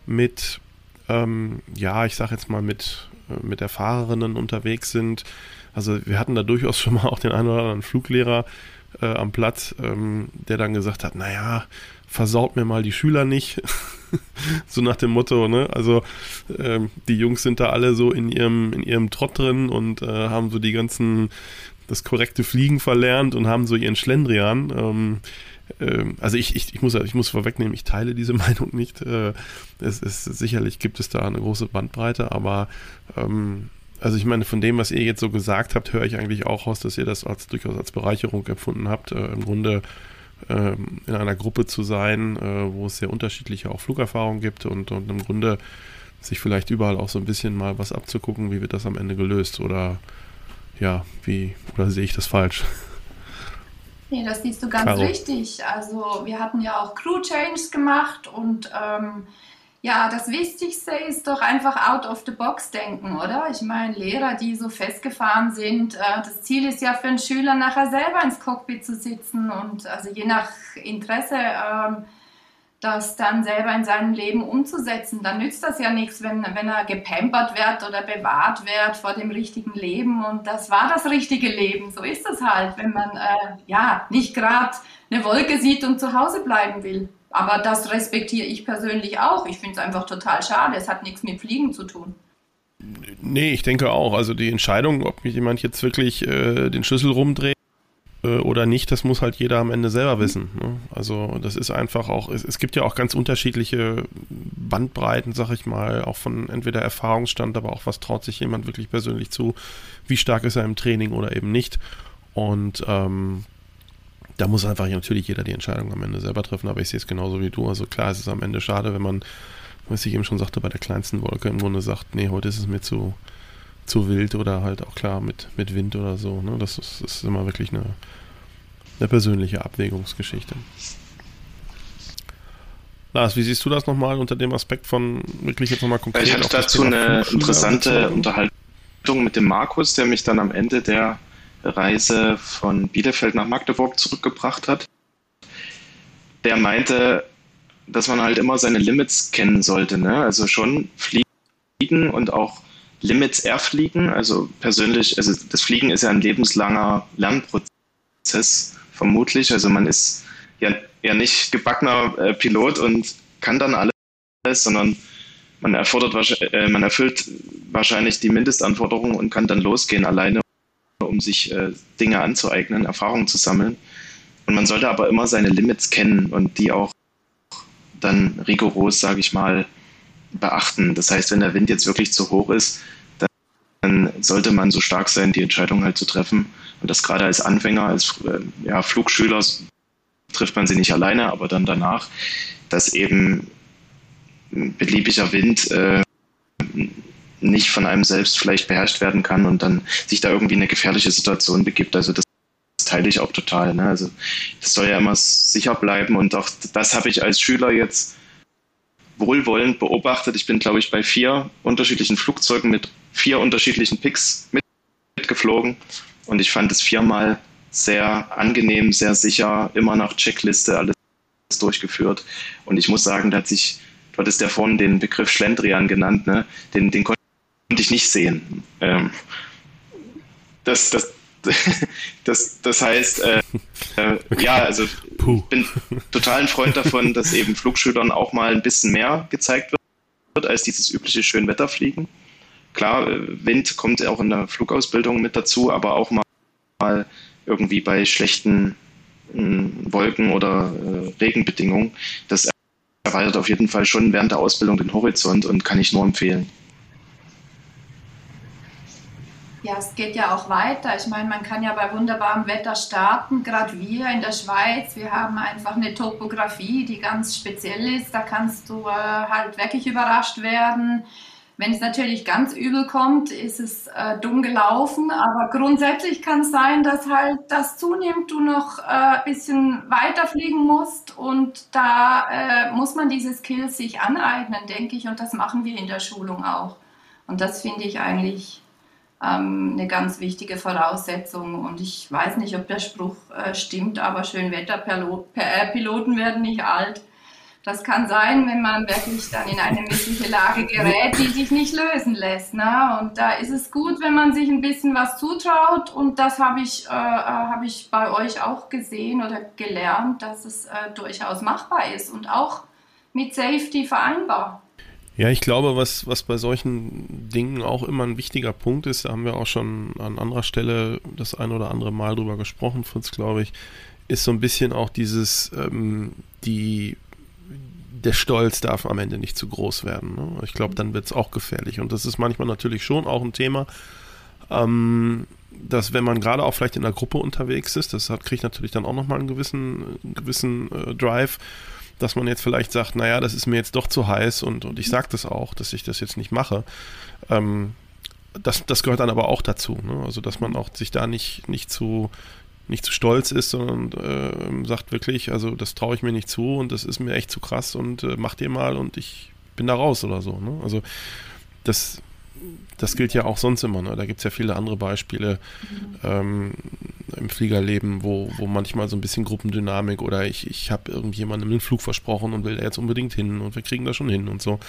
B: mit, ähm, ja, ich sage jetzt mal mit, äh, mit Erfahrerinnen unterwegs sind. Also wir hatten da durchaus schon mal auch den einen oder anderen Fluglehrer äh, am Platz, ähm, der dann gesagt hat, naja, versaut mir mal die Schüler nicht. so nach dem Motto, ne? Also ähm, die Jungs sind da alle so in ihrem, in ihrem Trott drin und äh, haben so die ganzen, das korrekte Fliegen verlernt und haben so ihren Schlendrian. Ähm, ähm, also ich, ich, ich, muss, ich muss vorwegnehmen, ich teile diese Meinung nicht. Äh, es ist, sicherlich gibt es da eine große Bandbreite, aber ähm, also ich meine, von dem, was ihr jetzt so gesagt habt, höre ich eigentlich auch aus, dass ihr das als durchaus als Bereicherung empfunden habt. Äh, Im Grunde ähm, in einer Gruppe zu sein, äh, wo es sehr unterschiedliche auch Flugerfahrungen gibt und, und im Grunde sich vielleicht überall auch so ein bisschen mal was abzugucken, wie wird das am Ende gelöst oder ja, wie, oder sehe ich das falsch?
C: Nee, das siehst du ganz Caro. richtig. Also wir hatten ja auch Crew Changes gemacht und ähm, ja, das Wichtigste ist doch einfach out of the box denken, oder? Ich meine, Lehrer, die so festgefahren sind, äh, das Ziel ist ja für einen Schüler nachher selber ins Cockpit zu sitzen und also je nach Interesse ähm, das dann selber in seinem Leben umzusetzen. Dann nützt das ja nichts, wenn, wenn er gepampert wird oder bewahrt wird vor dem richtigen Leben. Und das war das richtige Leben. So ist es halt, wenn man äh, ja nicht gerade eine Wolke sieht und zu Hause bleiben will. Aber das respektiere ich persönlich auch. Ich finde es einfach total schade. Es hat nichts mit Fliegen zu tun.
B: Nee, ich denke auch. Also die Entscheidung, ob jemand jetzt wirklich äh, den Schlüssel rumdreht äh, oder nicht, das muss halt jeder am Ende selber wissen. Ne? Also das ist einfach auch, es, es, gibt ja auch ganz unterschiedliche Bandbreiten, sag ich mal, auch von entweder Erfahrungsstand, aber auch was traut sich jemand wirklich persönlich zu, wie stark ist er im Training oder eben nicht. Und ähm, da muss einfach natürlich jeder die Entscheidung am Ende selber treffen, aber ich sehe es genauso wie du. Also klar, es ist am Ende schade, wenn man, was ich eben schon sagte, bei der kleinsten Wolke im Grunde sagt, nee, heute ist es mir zu, zu wild oder halt auch klar mit, mit Wind oder so. Ne? Das, ist, ist immer wirklich eine, eine persönliche Abwägungsgeschichte. Lars, wie siehst du das nochmal unter dem Aspekt von wirklich jetzt nochmal konkret?
E: Ich hatte dazu eine interessante Unterhaltung mit dem Markus, der mich dann am Ende der Reise von Bielefeld nach Magdeburg zurückgebracht hat. Der meinte, dass man halt immer seine Limits kennen sollte. Ne? Also schon fliegen und auch Limits erfliegen. Also persönlich, also das Fliegen ist ja ein lebenslanger Lernprozess, vermutlich. Also man ist ja, ja nicht gebackener äh, Pilot und kann dann alles, sondern man erfordert äh, man erfüllt wahrscheinlich die Mindestanforderungen und kann dann losgehen alleine um sich äh, Dinge anzueignen, Erfahrungen zu sammeln. Und man sollte aber immer seine Limits kennen und die auch dann rigoros, sage ich mal, beachten. Das heißt, wenn der Wind jetzt wirklich zu hoch ist, dann sollte man so stark sein, die Entscheidung halt zu treffen. Und das gerade als Anfänger, als äh, ja, Flugschüler trifft man sie nicht alleine, aber dann danach, dass eben beliebiger Wind äh, nicht von einem selbst vielleicht beherrscht werden kann und dann sich da irgendwie in eine gefährliche Situation begibt. Also das teile ich auch total. Ne? Also das soll ja immer sicher bleiben und auch das habe ich als Schüler jetzt wohlwollend beobachtet. Ich bin, glaube ich, bei vier unterschiedlichen Flugzeugen mit vier unterschiedlichen Picks mitgeflogen und ich fand es viermal sehr angenehm, sehr sicher, immer nach Checkliste alles durchgeführt. Und ich muss sagen, da hat sich, du hattest ja vorhin den Begriff Schlendrian genannt, ne? den, den konnte ich nicht sehen. Ähm, das, das, das, das heißt, äh, äh, ja, also ich bin total ein Freund davon, dass eben Flugschülern auch mal ein bisschen mehr gezeigt wird, als dieses übliche Schönwetterfliegen. Klar, äh, Wind kommt auch in der Flugausbildung mit dazu, aber auch mal irgendwie bei schlechten äh, Wolken oder äh, Regenbedingungen. Das erweitert auf jeden Fall schon während der Ausbildung den Horizont und kann ich nur empfehlen.
C: Ja, es geht ja auch weiter. Ich meine, man kann ja bei wunderbarem Wetter starten. Gerade wir in der Schweiz, wir haben einfach eine Topografie, die ganz speziell ist. Da kannst du äh, halt wirklich überrascht werden. Wenn es natürlich ganz übel kommt, ist es äh, dumm gelaufen. Aber grundsätzlich kann es sein, dass halt das zunimmt, du noch äh, ein bisschen weiter fliegen musst. Und da äh, muss man diese Skills sich aneignen, denke ich. Und das machen wir in der Schulung auch. Und das finde ich eigentlich ähm, eine ganz wichtige Voraussetzung. Und ich weiß nicht, ob der Spruch äh, stimmt, aber Schönwetterpiloten werden nicht alt. Das kann sein, wenn man wirklich dann in eine missliche Lage gerät, die sich nicht lösen lässt. Ne? Und da ist es gut, wenn man sich ein bisschen was zutraut. Und das habe ich, äh, äh hab ich bei euch auch gesehen oder gelernt, dass es äh, durchaus machbar ist und auch mit Safety vereinbar.
B: Ja, ich glaube, was, was bei solchen Dingen auch immer ein wichtiger Punkt ist, da haben wir auch schon an anderer Stelle das ein oder andere Mal drüber gesprochen, Fritz, glaube ich, ist so ein bisschen auch dieses, ähm, die, der Stolz darf am Ende nicht zu groß werden. Ne? Ich glaube, dann wird es auch gefährlich. Und das ist manchmal natürlich schon auch ein Thema, ähm, dass wenn man gerade auch vielleicht in einer Gruppe unterwegs ist, das hat, kriegt natürlich dann auch nochmal einen gewissen, einen gewissen äh, Drive dass man jetzt vielleicht sagt, naja, das ist mir jetzt doch zu heiß und, und ich sage das auch, dass ich das jetzt nicht mache. Ähm, das, das gehört dann aber auch dazu. Ne? Also, dass man auch sich da nicht, nicht zu nicht zu stolz ist, sondern äh, sagt wirklich, also das traue ich mir nicht zu und das ist mir echt zu krass und äh, macht ihr mal und ich bin da raus oder so. Ne? Also das, das gilt ja auch sonst immer. Ne? Da gibt es ja viele andere Beispiele mhm. ähm, im Fliegerleben, wo, wo manchmal so ein bisschen Gruppendynamik oder ich, ich habe irgendjemandem einen Flug versprochen und will da jetzt unbedingt hin und wir kriegen da schon hin und so.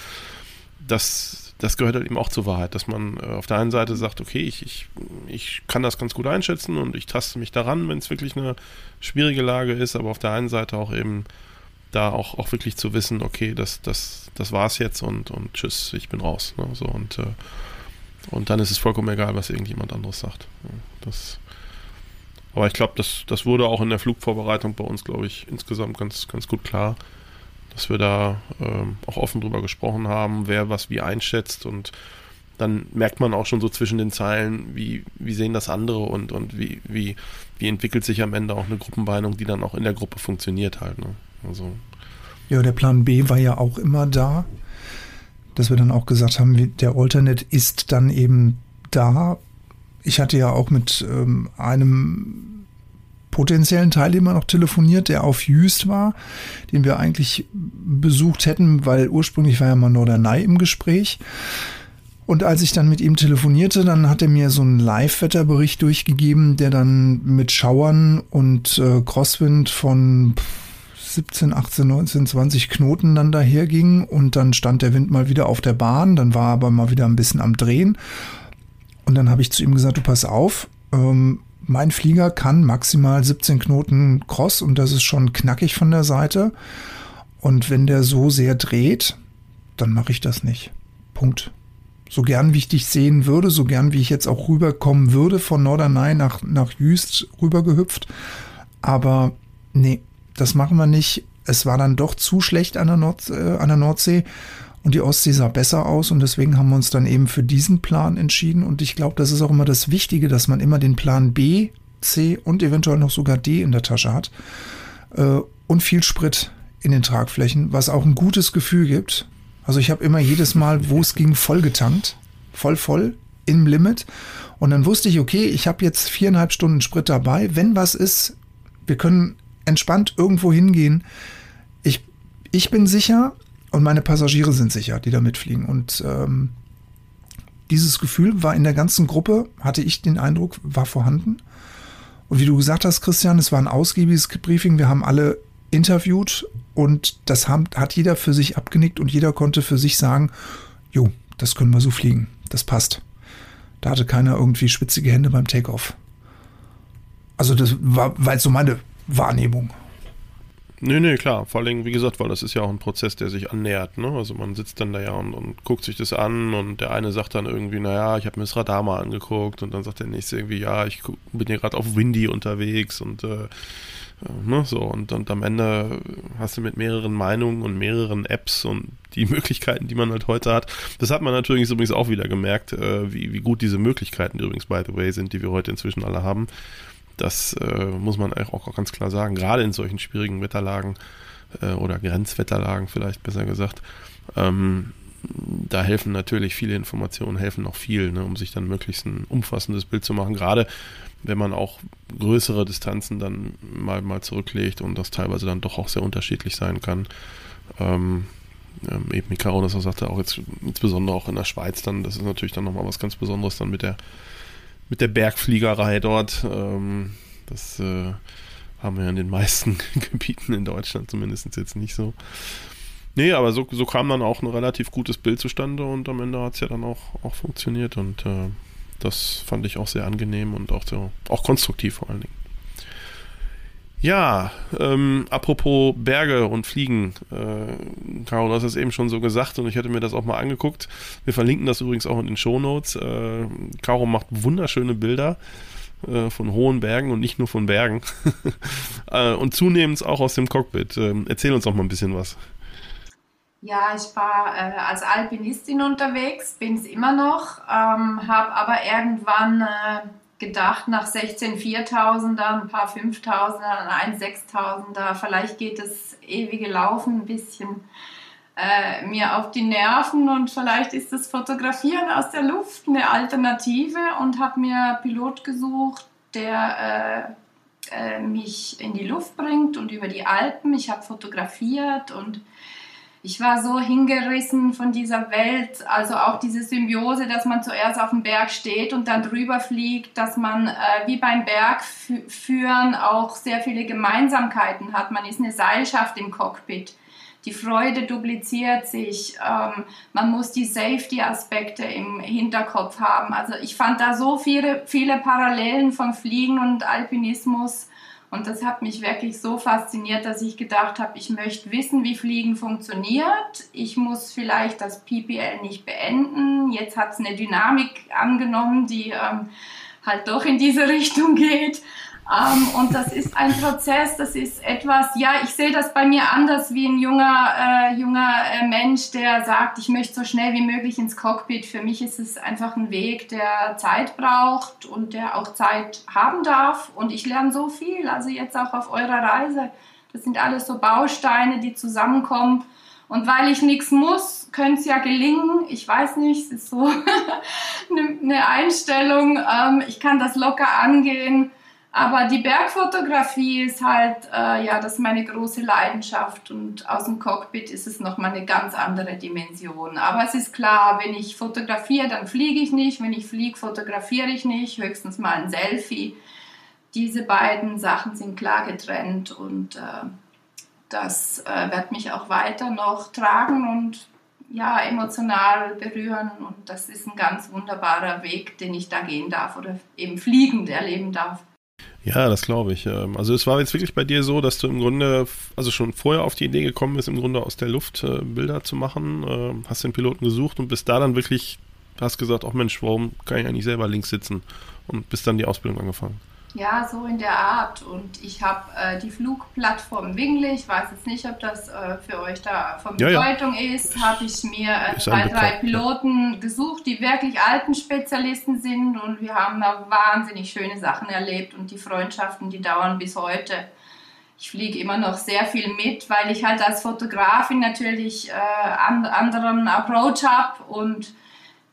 B: Das, das gehört halt eben auch zur Wahrheit, dass man äh, auf der einen Seite sagt, okay, ich, ich, ich kann das ganz gut einschätzen und ich taste mich daran, wenn es wirklich eine schwierige Lage ist, aber auf der einen Seite auch eben da auch, auch wirklich zu wissen, okay, das, das, das war's jetzt und, und tschüss, ich bin raus. Ne? So, und, äh, und dann ist es vollkommen egal, was irgendjemand anderes sagt. Das, aber ich glaube, das, das wurde auch in der Flugvorbereitung bei uns, glaube ich, insgesamt ganz, ganz gut klar, dass wir da ähm, auch offen drüber gesprochen haben, wer was wie einschätzt und dann merkt man auch schon so zwischen den Zeilen, wie, wie sehen das andere und, und wie, wie, wie entwickelt sich am Ende auch eine Gruppenbeinung, die dann auch in der Gruppe funktioniert halt. Ne? Also.
A: Ja, der Plan B war ja auch immer da, dass wir dann auch gesagt haben, der Alternate ist dann eben da. Ich hatte ja auch mit ähm, einem potenziellen Teilnehmer noch telefoniert, der auf Jüst war, den wir eigentlich besucht hätten, weil ursprünglich war ja mal Norderney im Gespräch. Und als ich dann mit ihm telefonierte, dann hat er mir so einen Live-Wetterbericht durchgegeben, der dann mit Schauern und äh, Crosswind von 17, 18, 19, 20 Knoten dann daherging und dann stand der Wind mal wieder auf der Bahn, dann war er aber mal wieder ein bisschen am Drehen. Und dann habe ich zu ihm gesagt, du pass auf, ähm, mein Flieger kann maximal 17 Knoten Cross und das ist schon knackig von der Seite. Und wenn der so sehr dreht, dann mache ich das nicht. Punkt. So gern wie ich dich sehen würde, so gern wie ich jetzt auch rüberkommen würde von Norderney nach, nach Jüst rübergehüpft. Aber nee, das machen wir nicht. Es war dann doch zu schlecht an der, Nord, äh, an der Nordsee und die Ostsee sah besser aus und deswegen haben wir uns dann eben für diesen Plan entschieden. Und ich glaube, das ist auch immer das Wichtige, dass man immer den Plan B, C und eventuell noch sogar D in der Tasche hat. Äh, und viel Sprit in den Tragflächen, was auch ein gutes Gefühl gibt. Also ich habe immer jedes Mal, wo es ging, voll getankt. Voll, voll, im Limit. Und dann wusste ich, okay, ich habe jetzt viereinhalb Stunden Sprit dabei. Wenn was ist, wir können entspannt irgendwo hingehen. Ich, ich bin sicher, und meine Passagiere sind sicher, die da mitfliegen. Und ähm, dieses Gefühl war in der ganzen Gruppe, hatte ich den Eindruck, war vorhanden. Und wie du gesagt hast, Christian, es war ein ausgiebiges Briefing. Wir haben alle interviewt und das haben, hat jeder für sich abgenickt und jeder konnte für sich sagen, jo, das können wir so fliegen. Das passt. Da hatte keiner irgendwie schwitzige Hände beim Takeoff. Also das war, war so meine Wahrnehmung.
B: Nee, nee, klar. Vor allem, wie gesagt, weil das ist ja auch ein Prozess, der sich annähert. Ne? Also man sitzt dann da ja und, und guckt sich das an und der eine sagt dann irgendwie, naja, ich habe mir das Radar mal angeguckt und dann sagt der nächste irgendwie, ja, ich bin hier gerade auf Windy unterwegs und äh, ne, so und, und am Ende hast du mit mehreren Meinungen und mehreren Apps und die Möglichkeiten, die man halt heute hat. Das hat man natürlich übrigens auch wieder gemerkt, äh, wie, wie gut diese Möglichkeiten übrigens, by the way, sind, die wir heute inzwischen alle haben. Das äh, muss man auch ganz klar sagen. Gerade in solchen schwierigen Wetterlagen äh, oder Grenzwetterlagen vielleicht besser gesagt. Ähm, da helfen natürlich viele Informationen, helfen auch viel, ne, um sich dann möglichst ein umfassendes Bild zu machen. Gerade wenn man auch größere Distanzen dann mal, mal zurücklegt und das teilweise dann doch auch sehr unterschiedlich sein kann. Ähm, ähm, eben wie Caro das auch sagte, auch jetzt insbesondere auch in der Schweiz dann, das ist natürlich dann nochmal was ganz Besonderes dann mit der mit der Bergfliegerei dort. Ähm, das äh, haben wir in den meisten Gebieten in Deutschland zumindest jetzt nicht so. Nee, aber so, so kam dann auch ein relativ gutes Bild zustande und am Ende hat es ja dann auch, auch funktioniert und äh, das fand ich auch sehr angenehm und auch, so, auch konstruktiv vor allen Dingen. Ja, ähm, apropos Berge und Fliegen. Äh, Caro, du hast es eben schon so gesagt und ich hätte mir das auch mal angeguckt. Wir verlinken das übrigens auch in den Shownotes. Äh, Caro macht wunderschöne Bilder äh, von hohen Bergen und nicht nur von Bergen. äh, und zunehmend auch aus dem Cockpit. Ähm, erzähl uns doch mal ein bisschen was.
C: Ja, ich war äh, als Alpinistin unterwegs, bin es immer noch, ähm, habe aber irgendwann äh, gedacht, nach 16 4000er, ein paar 5000er, ein 6000er, vielleicht geht das ewige Laufen ein bisschen äh, mir auf die Nerven und vielleicht ist das Fotografieren aus der Luft eine Alternative und habe mir Pilot gesucht, der äh, äh, mich in die Luft bringt und über die Alpen. Ich habe fotografiert und ich war so hingerissen von dieser Welt, also auch diese Symbiose, dass man zuerst auf dem Berg steht und dann drüber fliegt, dass man äh, wie beim Bergführen auch sehr viele Gemeinsamkeiten hat. Man ist eine Seilschaft im Cockpit. Die Freude dupliziert sich. Ähm, man muss die Safety-Aspekte im Hinterkopf haben. Also ich fand da so viele, viele Parallelen von Fliegen und Alpinismus und das hat mich wirklich so fasziniert, dass ich gedacht habe, ich möchte wissen, wie Fliegen funktioniert. Ich muss vielleicht das PPL nicht beenden. Jetzt hat es eine Dynamik angenommen, die ähm, halt doch in diese Richtung geht. Ähm, und das ist ein Prozess, das ist etwas, ja, ich sehe das bei mir anders wie ein junger, äh, junger äh, Mensch, der sagt, ich möchte so schnell wie möglich ins Cockpit. Für mich ist es einfach ein Weg, der Zeit braucht und der auch Zeit haben darf. Und ich lerne so viel, also jetzt auch auf eurer Reise. Das sind alles so Bausteine, die zusammenkommen. Und weil ich nichts muss, könnte es ja gelingen. Ich weiß nicht, es ist so eine Einstellung. Ähm, ich kann das locker angehen. Aber die Bergfotografie ist halt, äh, ja, das ist meine große Leidenschaft und aus dem Cockpit ist es nochmal eine ganz andere Dimension. Aber es ist klar, wenn ich fotografiere, dann fliege ich nicht. Wenn ich fliege, fotografiere ich nicht. Höchstens mal ein Selfie. Diese beiden Sachen sind klar getrennt und äh, das äh, wird mich auch weiter noch tragen und ja, emotional berühren. Und das ist ein ganz wunderbarer Weg, den ich da gehen darf oder eben fliegend erleben darf.
B: Ja, das glaube ich. Ähm, also es war jetzt wirklich bei dir so, dass du im Grunde, also schon vorher auf die Idee gekommen bist, im Grunde aus der Luft äh, Bilder zu machen, ähm, hast den Piloten gesucht und bist da dann wirklich, hast gesagt, ach Mensch, warum kann ich eigentlich selber links sitzen? Und bist dann die Ausbildung angefangen.
C: Ja, so in der Art. Und ich habe äh, die Flugplattform Wingle, ich weiß jetzt nicht, ob das äh, für euch da von Bedeutung ja, ist, habe ich mir äh, zwei, drei Piloten ja. gesucht, die wirklich alten Spezialisten sind und wir haben da wahnsinnig schöne Sachen erlebt und die Freundschaften, die dauern bis heute. Ich fliege immer noch sehr viel mit, weil ich halt als Fotografin natürlich äh, an, anderen Approach habe und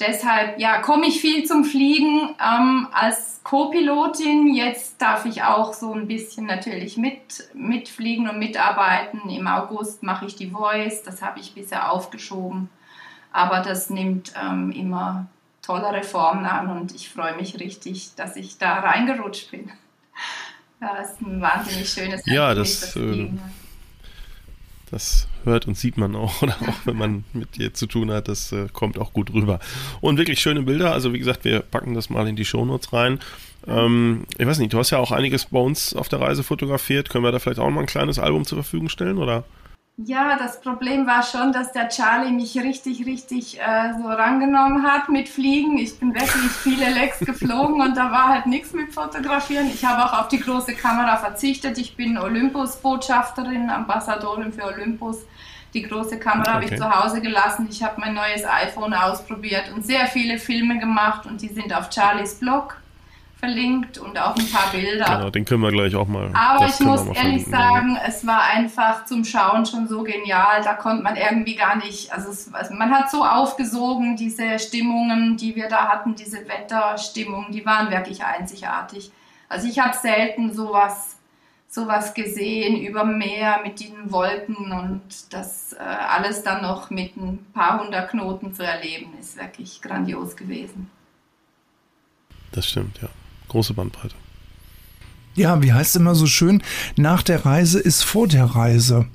C: deshalb ja, komme ich viel zum Fliegen ähm, als Co-Pilotin. Jetzt darf ich auch so ein bisschen natürlich mit, mitfliegen und mitarbeiten. Im August mache ich die Voice, das habe ich bisher aufgeschoben. Aber das nimmt ähm, immer tollere Formen an und ich freue mich richtig, dass ich da reingerutscht bin. Ja, das ist ein wahnsinnig schönes
B: Ja, das, das äh, das hört und sieht man auch, oder auch wenn man mit dir zu tun hat, das äh, kommt auch gut rüber. Und wirklich schöne Bilder, also wie gesagt, wir packen das mal in die Shownotes rein. Ähm, ich weiß nicht, du hast ja auch einiges bei uns auf der Reise fotografiert. Können wir da vielleicht auch mal ein kleines Album zur Verfügung stellen, oder?
C: Ja, das Problem war schon, dass der Charlie mich richtig, richtig äh, so rangenommen hat mit Fliegen. Ich bin wirklich viele Lecks geflogen und da war halt nichts mit Fotografieren. Ich habe auch auf die große Kamera verzichtet. Ich bin Olympus-Botschafterin, Ambassadorin für Olympus. Die große Kamera okay. habe ich zu Hause gelassen. Ich habe mein neues iPhone ausprobiert und sehr viele Filme gemacht und die sind auf Charlies Blog verlinkt und auch ein paar Bilder.
B: Genau, den können wir gleich auch mal.
C: Aber ich muss ehrlich sagen, es war einfach zum Schauen schon so genial. Da konnte man irgendwie gar nicht, also, es, also man hat so aufgesogen, diese Stimmungen, die wir da hatten, diese Wetterstimmungen, die waren wirklich einzigartig. Also ich habe selten sowas sowas gesehen über Meer mit diesen Wolken und das äh, alles dann noch mit ein paar hundert Knoten zu erleben, ist wirklich grandios gewesen.
B: Das stimmt, ja große Bandbreite.
A: Ja, wie heißt es immer so schön, nach der Reise ist vor der Reise.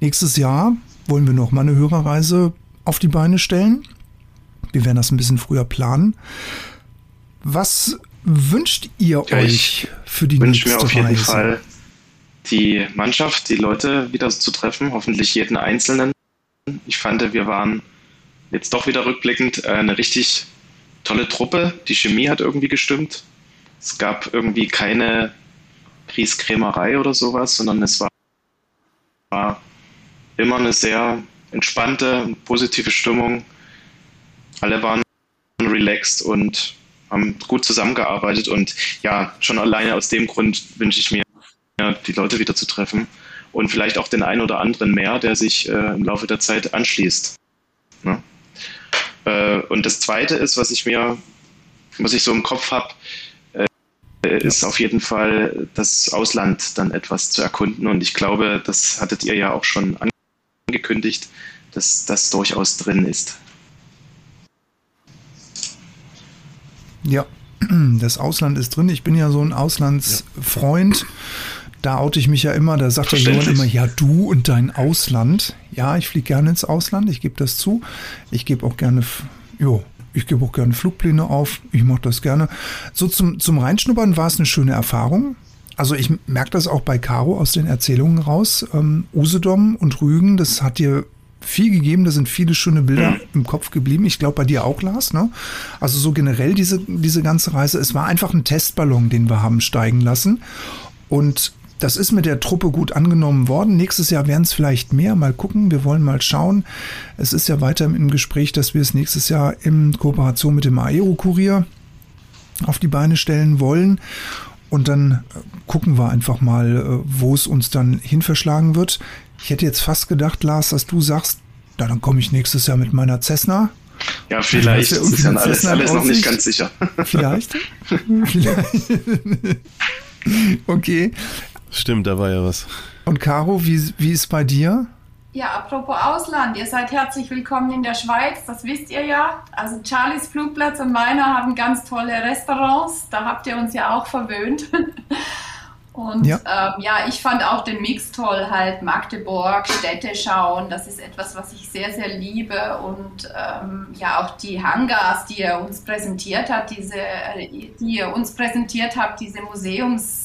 A: Nächstes Jahr wollen wir noch mal eine Hörerreise auf die Beine stellen. Wir werden das ein bisschen früher planen. Was wünscht ihr ja, euch für die nächste Reise? Ich wünsche mir auf jeden Reise? Fall
E: die Mannschaft, die Leute wieder zu treffen, hoffentlich jeden Einzelnen. Ich fand, wir waren jetzt doch wieder rückblickend eine richtig tolle Truppe. Die Chemie hat irgendwie gestimmt. Es gab irgendwie keine Kriegskrämerei oder sowas, sondern es war, war immer eine sehr entspannte, positive Stimmung. Alle waren relaxed und haben gut zusammengearbeitet und ja, schon alleine aus dem Grund wünsche ich mir, die Leute wieder zu treffen und vielleicht auch den einen oder anderen mehr, der sich äh, im Laufe der Zeit anschließt. Ne? Äh, und das Zweite ist, was ich mir, was ich so im Kopf habe, äh, ist auf jeden Fall das Ausland dann etwas zu erkunden. Und ich glaube, das hattet ihr ja auch schon angekündigt, dass das durchaus drin ist.
A: Ja, das Ausland ist drin. Ich bin ja so ein Auslandsfreund. Da oute ich mich ja immer. Da sagt der Johann immer, ja, du und dein Ausland. Ja, ich fliege gerne ins Ausland, ich gebe das zu. Ich gebe auch gerne, jo, ich gebe auch gerne Flugpläne auf. Ich mache das gerne. So zum, zum Reinschnuppern war es eine schöne Erfahrung. Also ich merke das auch bei Caro aus den Erzählungen raus. Ähm, Usedom und Rügen, das hat dir viel gegeben, da sind viele schöne Bilder mhm. im Kopf geblieben. Ich glaube bei dir auch, Lars. Ne? Also so generell diese, diese ganze Reise, es war einfach ein Testballon, den wir haben steigen lassen. Und das ist mit der Truppe gut angenommen worden. Nächstes Jahr werden es vielleicht mehr. Mal gucken. Wir wollen mal schauen. Es ist ja weiter im Gespräch, dass wir es nächstes Jahr in Kooperation mit dem Aero-Kurier auf die Beine stellen wollen. Und dann äh, gucken wir einfach mal, äh, wo es uns dann hin verschlagen wird. Ich hätte jetzt fast gedacht, Lars, dass du sagst, na, dann komme ich nächstes Jahr mit meiner Cessna.
E: Ja, vielleicht. Das ist ja alles, alles noch nicht ganz sicher.
A: Vielleicht? vielleicht. okay.
B: Stimmt, da war ja was.
A: Und Caro, wie, wie ist bei dir?
C: Ja, apropos Ausland, ihr seid herzlich willkommen in der Schweiz, das wisst ihr ja. Also Charlies Flugplatz und meiner haben ganz tolle Restaurants, da habt ihr uns ja auch verwöhnt. Und ja. Ähm, ja, ich fand auch den Mix toll, halt Magdeburg, Städte schauen, das ist etwas, was ich sehr, sehr liebe. Und ähm, ja, auch die Hangars, die ihr uns präsentiert habt, diese, die ihr uns präsentiert habt, diese Museums-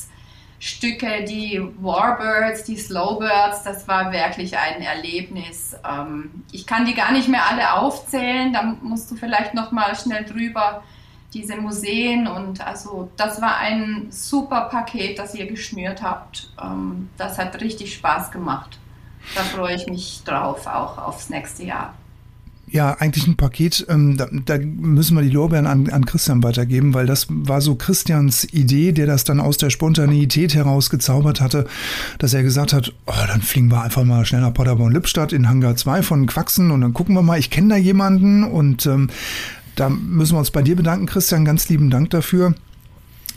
C: Stücke, die Warbirds, die Slowbirds, das war wirklich ein Erlebnis. Ähm, ich kann die gar nicht mehr alle aufzählen, da musst du vielleicht noch mal schnell drüber diese Museen und also das war ein super Paket, das ihr geschnürt habt. Ähm, das hat richtig Spaß gemacht. Da freue ich mich drauf, auch aufs nächste Jahr
A: ja eigentlich ein Paket, ähm, da, da, müssen wir die Lorbeeren an, an Christian weitergeben, weil das war so Christians Idee, der das dann aus der Spontaneität heraus gezaubert hatte, dass er gesagt hat, oh, dann fliegen wir einfach mal schnell nach Paderborn-Lippstadt in Hangar 2 von Quaxen und dann gucken wir mal, ich kenne da jemanden und ähm, da müssen wir uns bei dir bedanken, Christian, ganz lieben Dank dafür,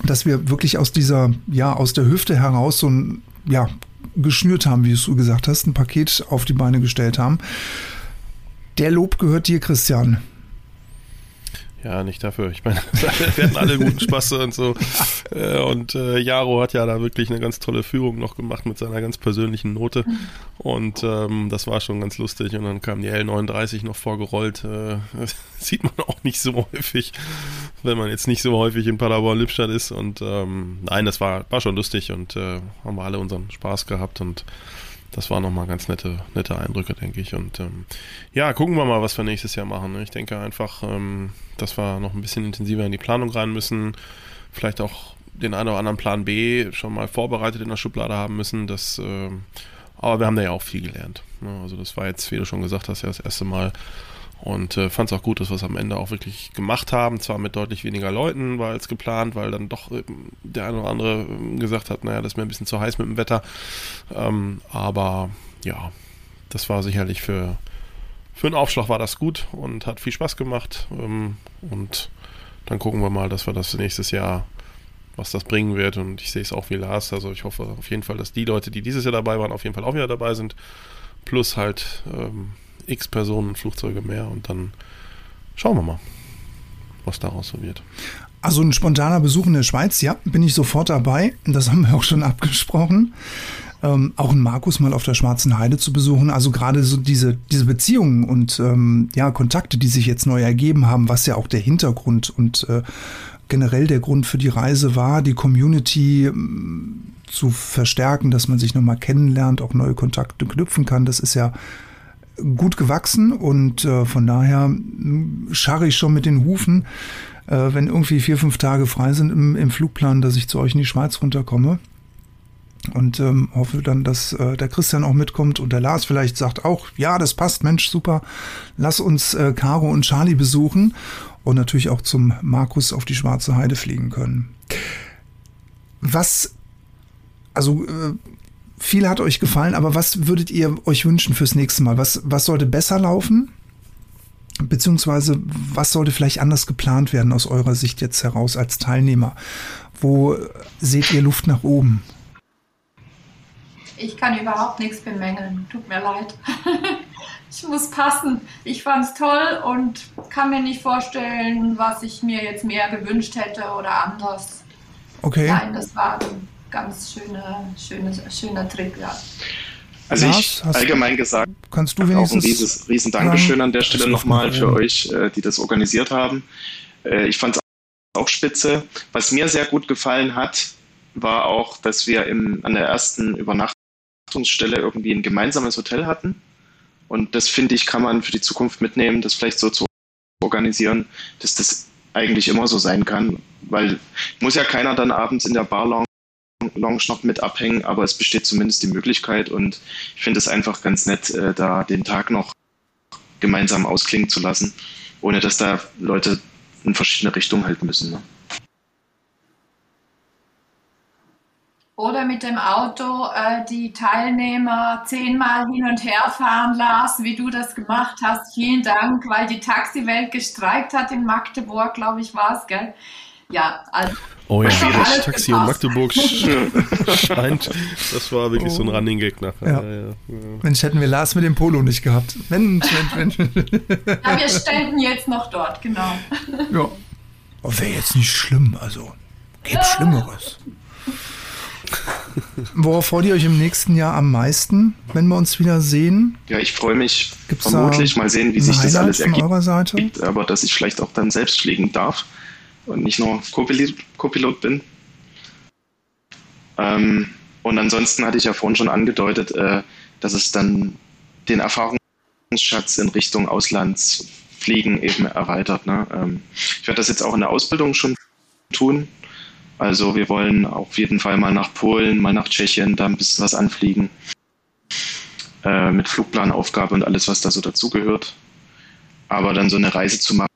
A: dass wir wirklich aus dieser, ja, aus der Hüfte heraus so ein, ja, geschnürt haben, wie du gesagt hast, ein Paket auf die Beine gestellt haben. Der Lob gehört dir, Christian.
B: Ja, nicht dafür. Ich meine, wir hatten alle guten Spaß und so. Äh, und äh, Jaro hat ja da wirklich eine ganz tolle Führung noch gemacht mit seiner ganz persönlichen Note. Und ähm, das war schon ganz lustig. Und dann kam die L39 noch vorgerollt. Äh, sieht man auch nicht so häufig, wenn man jetzt nicht so häufig in Paderborn-Lippstadt ist. Und ähm, nein, das war, war schon lustig und äh, haben wir alle unseren Spaß gehabt und das waren nochmal ganz nette, nette Eindrücke, denke ich. Und ähm, ja, gucken wir mal, was wir nächstes Jahr machen. Ne? Ich denke einfach, ähm, dass wir noch ein bisschen intensiver in die Planung rein müssen. Vielleicht auch den einen oder anderen Plan B schon mal vorbereitet in der Schublade haben müssen. Das, äh, aber wir haben da ja auch viel gelernt. Ne? Also das war jetzt, wie du schon gesagt hast, ja das erste Mal und äh, fand es auch gut, dass wir es am Ende auch wirklich gemacht haben. Zwar mit deutlich weniger Leuten war als geplant, weil dann doch äh, der eine oder andere äh, gesagt hat, naja, das ist mir ein bisschen zu heiß mit dem Wetter. Ähm, aber ja, das war sicherlich für, für einen Aufschlag war das gut und hat viel Spaß gemacht. Ähm, und dann gucken wir mal, dass wir das nächstes Jahr, was das bringen wird. Und ich sehe es auch wie Lars. Also ich hoffe auf jeden Fall, dass die Leute, die dieses Jahr dabei waren, auf jeden Fall auch wieder dabei sind. Plus halt ähm, x Personen Flugzeuge mehr und dann schauen wir mal, was daraus so wird.
A: Also ein spontaner Besuch in der Schweiz, ja, bin ich sofort dabei. Das haben wir auch schon abgesprochen. Ähm, auch einen Markus mal auf der Schwarzen Heide zu besuchen. Also gerade so diese, diese Beziehungen und ähm, ja, Kontakte, die sich jetzt neu ergeben haben, was ja auch der Hintergrund und äh, generell der Grund für die Reise war, die Community ähm, zu verstärken, dass man sich nochmal kennenlernt, auch neue Kontakte knüpfen kann. Das ist ja gut gewachsen und äh, von daher hm, scharre ich schon mit den Hufen, äh, wenn irgendwie vier, fünf Tage frei sind im, im, Flugplan, dass ich zu euch in die Schweiz runterkomme. Und ähm, hoffe dann, dass äh, der Christian auch mitkommt und der Lars vielleicht sagt auch, ja, das passt, Mensch, super, lass uns äh, Caro und Charlie besuchen und natürlich auch zum Markus auf die Schwarze Heide fliegen können. Was, also äh, viel hat euch gefallen, aber was würdet ihr euch wünschen fürs nächste Mal? Was, was sollte besser laufen? Beziehungsweise was sollte vielleicht anders geplant werden aus eurer Sicht jetzt heraus als Teilnehmer? Wo seht ihr Luft nach oben?
C: Ich kann überhaupt nichts bemängeln. Tut mir leid. ich muss passen. Ich fand es toll und kann mir nicht vorstellen, was ich mir jetzt mehr gewünscht hätte oder anders.
A: Okay.
C: Nein, das war ganz schöner, schöner, schöner Trip, ja.
E: Also ich allgemein gesagt,
A: kannst du
E: auch ein riesen, riesen Dankeschön an der Stelle nochmal für euch, äh, die das organisiert haben. Äh, ich fand es auch spitze. Was mir sehr gut gefallen hat, war auch, dass wir im, an der ersten Übernachtungsstelle irgendwie ein gemeinsames Hotel hatten. Und das finde ich, kann man für die Zukunft mitnehmen, das vielleicht so zu organisieren, dass das eigentlich immer so sein kann, weil muss ja keiner dann abends in der Bar Lounge noch mit abhängen, aber es besteht zumindest die Möglichkeit und ich finde es einfach ganz nett, äh, da den Tag noch gemeinsam ausklingen zu lassen, ohne dass da Leute in verschiedene Richtungen halten müssen. Ne?
C: Oder mit dem Auto äh, die Teilnehmer zehnmal hin und her fahren las, wie du das gemacht hast. Vielen Dank, weil die Taxiwelt gestreikt hat in Magdeburg, glaube ich, war es, gell? Ja, also.
B: Oh ja, das Taxi in Magdeburg scheint, das war wirklich oh. so ein oh. Running Gag nachher. Ja. Ja,
A: ja. Mensch, hätten wir Lars mit dem Polo nicht gehabt. Mensch, Mensch,
C: Mensch. Ja, wir ständen jetzt noch dort, genau.
A: Ja. Oh, Wäre jetzt nicht schlimm, also. Gibt Schlimmeres. Worauf freut ihr euch im nächsten Jahr am meisten, wenn wir uns wieder sehen?
E: Ja, ich freue mich Gibt's vermutlich mal sehen, wie sich Highlight das alles ergibt.
A: Eurer Seite?
E: Aber dass ich vielleicht auch dann selbst fliegen darf und nicht nur Co-Pilot bin. Ähm, und ansonsten hatte ich ja vorhin schon angedeutet, äh, dass es dann den Erfahrungsschatz in Richtung Auslandsfliegen eben erweitert. Ne? Ähm, ich werde das jetzt auch in der Ausbildung schon tun. Also wir wollen auf jeden Fall mal nach Polen, mal nach Tschechien, da ein bisschen was anfliegen. Äh, mit Flugplanaufgabe und alles, was da so dazugehört. Aber dann so eine Reise zu machen,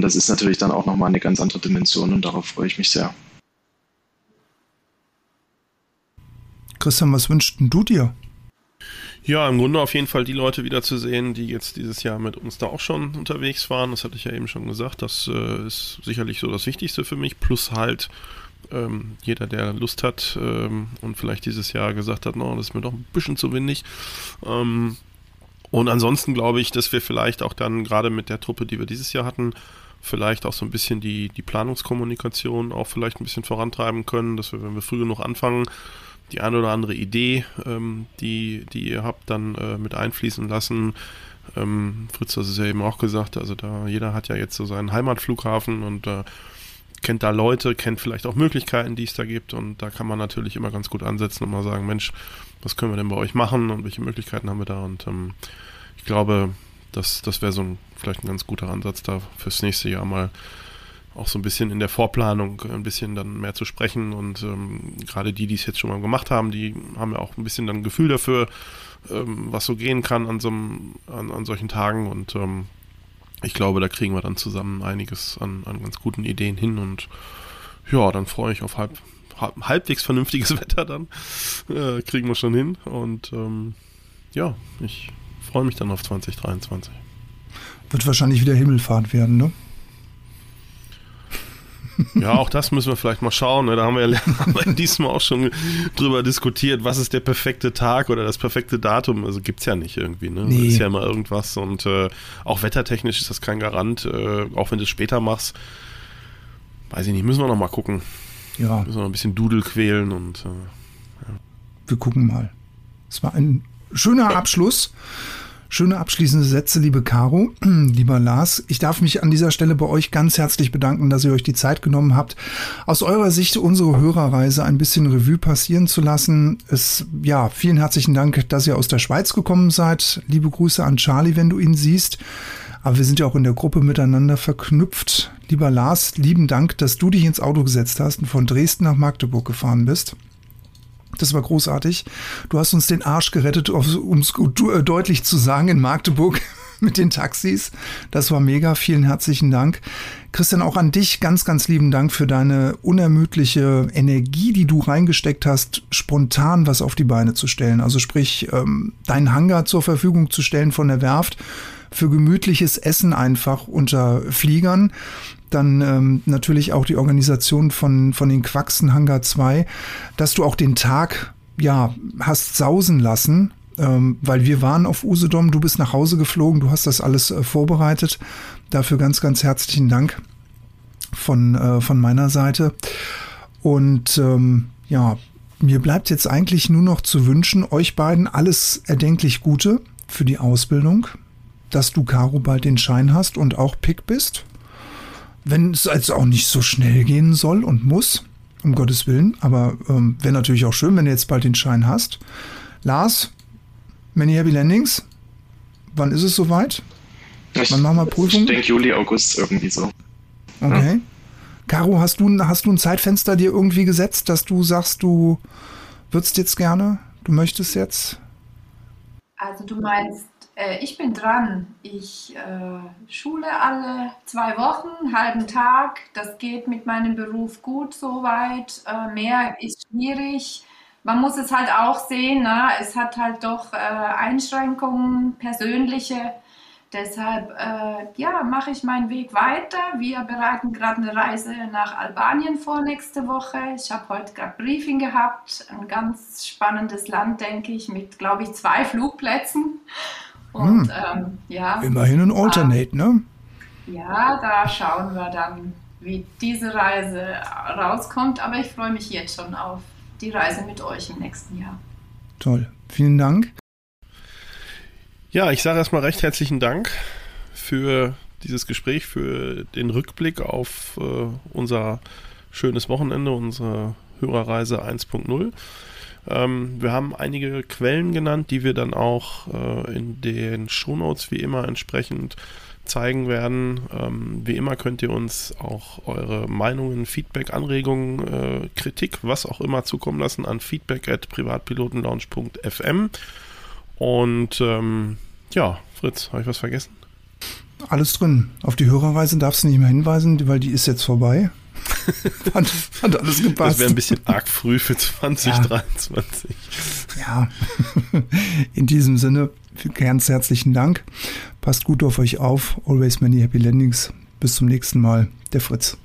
E: das ist natürlich dann auch nochmal eine ganz andere Dimension und darauf freue ich mich sehr.
A: Christian, was wünschst du dir?
B: Ja, im Grunde auf jeden Fall die Leute wiederzusehen, die jetzt dieses Jahr mit uns da auch schon unterwegs waren. Das hatte ich ja eben schon gesagt. Das äh, ist sicherlich so das Wichtigste für mich. Plus halt ähm, jeder, der Lust hat ähm, und vielleicht dieses Jahr gesagt hat, no, das ist mir doch ein bisschen zu windig. Ähm, und ansonsten glaube ich, dass wir vielleicht auch dann gerade mit der Truppe, die wir dieses Jahr hatten, vielleicht auch so ein bisschen die, die Planungskommunikation auch vielleicht ein bisschen vorantreiben können, dass wir, wenn wir früh genug anfangen, die eine oder andere Idee, ähm, die, die ihr habt, dann äh, mit einfließen lassen. Ähm, Fritz, das ist ja eben auch gesagt, also da jeder hat ja jetzt so seinen Heimatflughafen und äh, kennt da Leute, kennt vielleicht auch Möglichkeiten, die es da gibt. Und da kann man natürlich immer ganz gut ansetzen und mal sagen, Mensch, was können wir denn bei euch machen und welche Möglichkeiten haben wir da? Und ähm, ich glaube, das, das wäre so ein, vielleicht ein ganz guter Ansatz da fürs nächste Jahr mal auch so ein bisschen in der Vorplanung ein bisschen dann mehr zu sprechen. Und ähm, gerade die, die es jetzt schon mal gemacht haben, die haben ja auch ein bisschen dann ein Gefühl dafür, ähm, was so gehen kann an so einem, an, an solchen Tagen. Und ähm, ich glaube, da kriegen wir dann zusammen einiges an, an ganz guten Ideen hin und ja, dann freue ich auf halb, halb, halbwegs vernünftiges Wetter dann. Äh, kriegen wir schon hin und ähm, ja, ich freue mich dann auf 2023.
A: Wird wahrscheinlich wieder Himmelfahrt werden, ne?
B: Ja, auch das müssen wir vielleicht mal schauen. Ne? Da haben wir ja diesmal auch schon drüber diskutiert, was ist der perfekte Tag oder das perfekte Datum. Also gibt es ja nicht irgendwie. Ne? Nee. Ist ja immer irgendwas. Und äh, auch wettertechnisch ist das kein Garant. Äh, auch wenn du es später machst, weiß ich nicht, müssen wir noch mal gucken. Ja. Müssen wir noch ein bisschen Dudel quälen und äh, ja.
A: Wir gucken mal. Es war ein schöner Abschluss. Schöne abschließende Sätze, liebe Caro, lieber Lars. Ich darf mich an dieser Stelle bei euch ganz herzlich bedanken, dass ihr euch die Zeit genommen habt, aus eurer Sicht unsere Hörerreise ein bisschen Revue passieren zu lassen. Es, ja, vielen herzlichen Dank, dass ihr aus der Schweiz gekommen seid. Liebe Grüße an Charlie, wenn du ihn siehst. Aber wir sind ja auch in der Gruppe miteinander verknüpft. Lieber Lars, lieben Dank, dass du dich ins Auto gesetzt hast und von Dresden nach Magdeburg gefahren bist. Das war großartig. Du hast uns den Arsch gerettet, um es äh, deutlich zu sagen, in Magdeburg mit den Taxis. Das war mega. Vielen herzlichen Dank. Christian, auch an dich ganz, ganz lieben Dank für deine unermüdliche Energie, die du reingesteckt hast, spontan was auf die Beine zu stellen. Also sprich, ähm, deinen Hangar zur Verfügung zu stellen von der Werft für gemütliches Essen einfach unter Fliegern dann ähm, natürlich auch die Organisation von, von den Quaxen Hangar 2, dass du auch den Tag ja hast sausen lassen, ähm, weil wir waren auf Usedom, du bist nach Hause geflogen, du hast das alles äh, vorbereitet. Dafür ganz, ganz herzlichen Dank von, äh, von meiner Seite. Und ähm, ja, mir bleibt jetzt eigentlich nur noch zu wünschen, euch beiden alles erdenklich Gute für die Ausbildung, dass du, Caro, bald den Schein hast und auch Pick bist wenn es jetzt auch nicht so schnell gehen soll und muss, um Gottes Willen. Aber ähm, wäre natürlich auch schön, wenn du jetzt bald den Schein hast. Lars, many happy landings. wann ist es soweit?
E: Ich, wann machen wir Prüfung? Ich denke Juli, August irgendwie so.
A: Okay. Ja. Caro, hast du, hast du ein Zeitfenster dir irgendwie gesetzt, dass du sagst, du würdest jetzt gerne, du möchtest jetzt?
C: Also du meinst, äh, ich bin dran. Ich äh, schule alle zwei Wochen, halben Tag. Das geht mit meinem Beruf gut soweit. Äh, mehr ist schwierig. Man muss es halt auch sehen, ne? es hat halt doch äh, Einschränkungen, persönliche Deshalb äh, ja, mache ich meinen Weg weiter. Wir bereiten gerade eine Reise nach Albanien vor nächste Woche. Ich habe heute gerade Briefing gehabt. Ein ganz spannendes Land, denke ich, mit, glaube ich, zwei Flugplätzen.
A: Und hm. ähm, ja. Immerhin ein Alternate, da, ne?
C: Ja, da schauen wir dann, wie diese Reise rauskommt. Aber ich freue mich jetzt schon auf die Reise mit euch im nächsten Jahr.
A: Toll. Vielen Dank.
B: Ja, ich sage erstmal recht herzlichen Dank für dieses Gespräch, für den Rückblick auf äh, unser schönes Wochenende, unsere Hörerreise 1.0. Ähm, wir haben einige Quellen genannt, die wir dann auch äh, in den Shownotes wie immer entsprechend zeigen werden. Ähm, wie immer könnt ihr uns auch eure Meinungen, Feedback, Anregungen, äh, Kritik, was auch immer zukommen lassen an feedback at privatpilotenlaunch.fm. Und ähm, ja, Fritz, habe ich was vergessen?
A: Alles drin. Auf die Hörerreise darfst du nicht mehr hinweisen, weil die ist jetzt vorbei.
B: hat, hat alles gepasst. Das wäre ein bisschen arg früh für 2023.
A: Ja. ja. In diesem Sinne, ganz herzlichen Dank. Passt gut auf euch auf. Always many happy landings. Bis zum nächsten Mal. Der Fritz.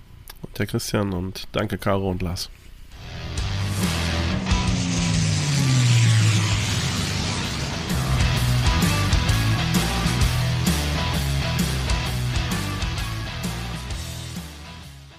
B: Und der Christian und danke Caro und Lars.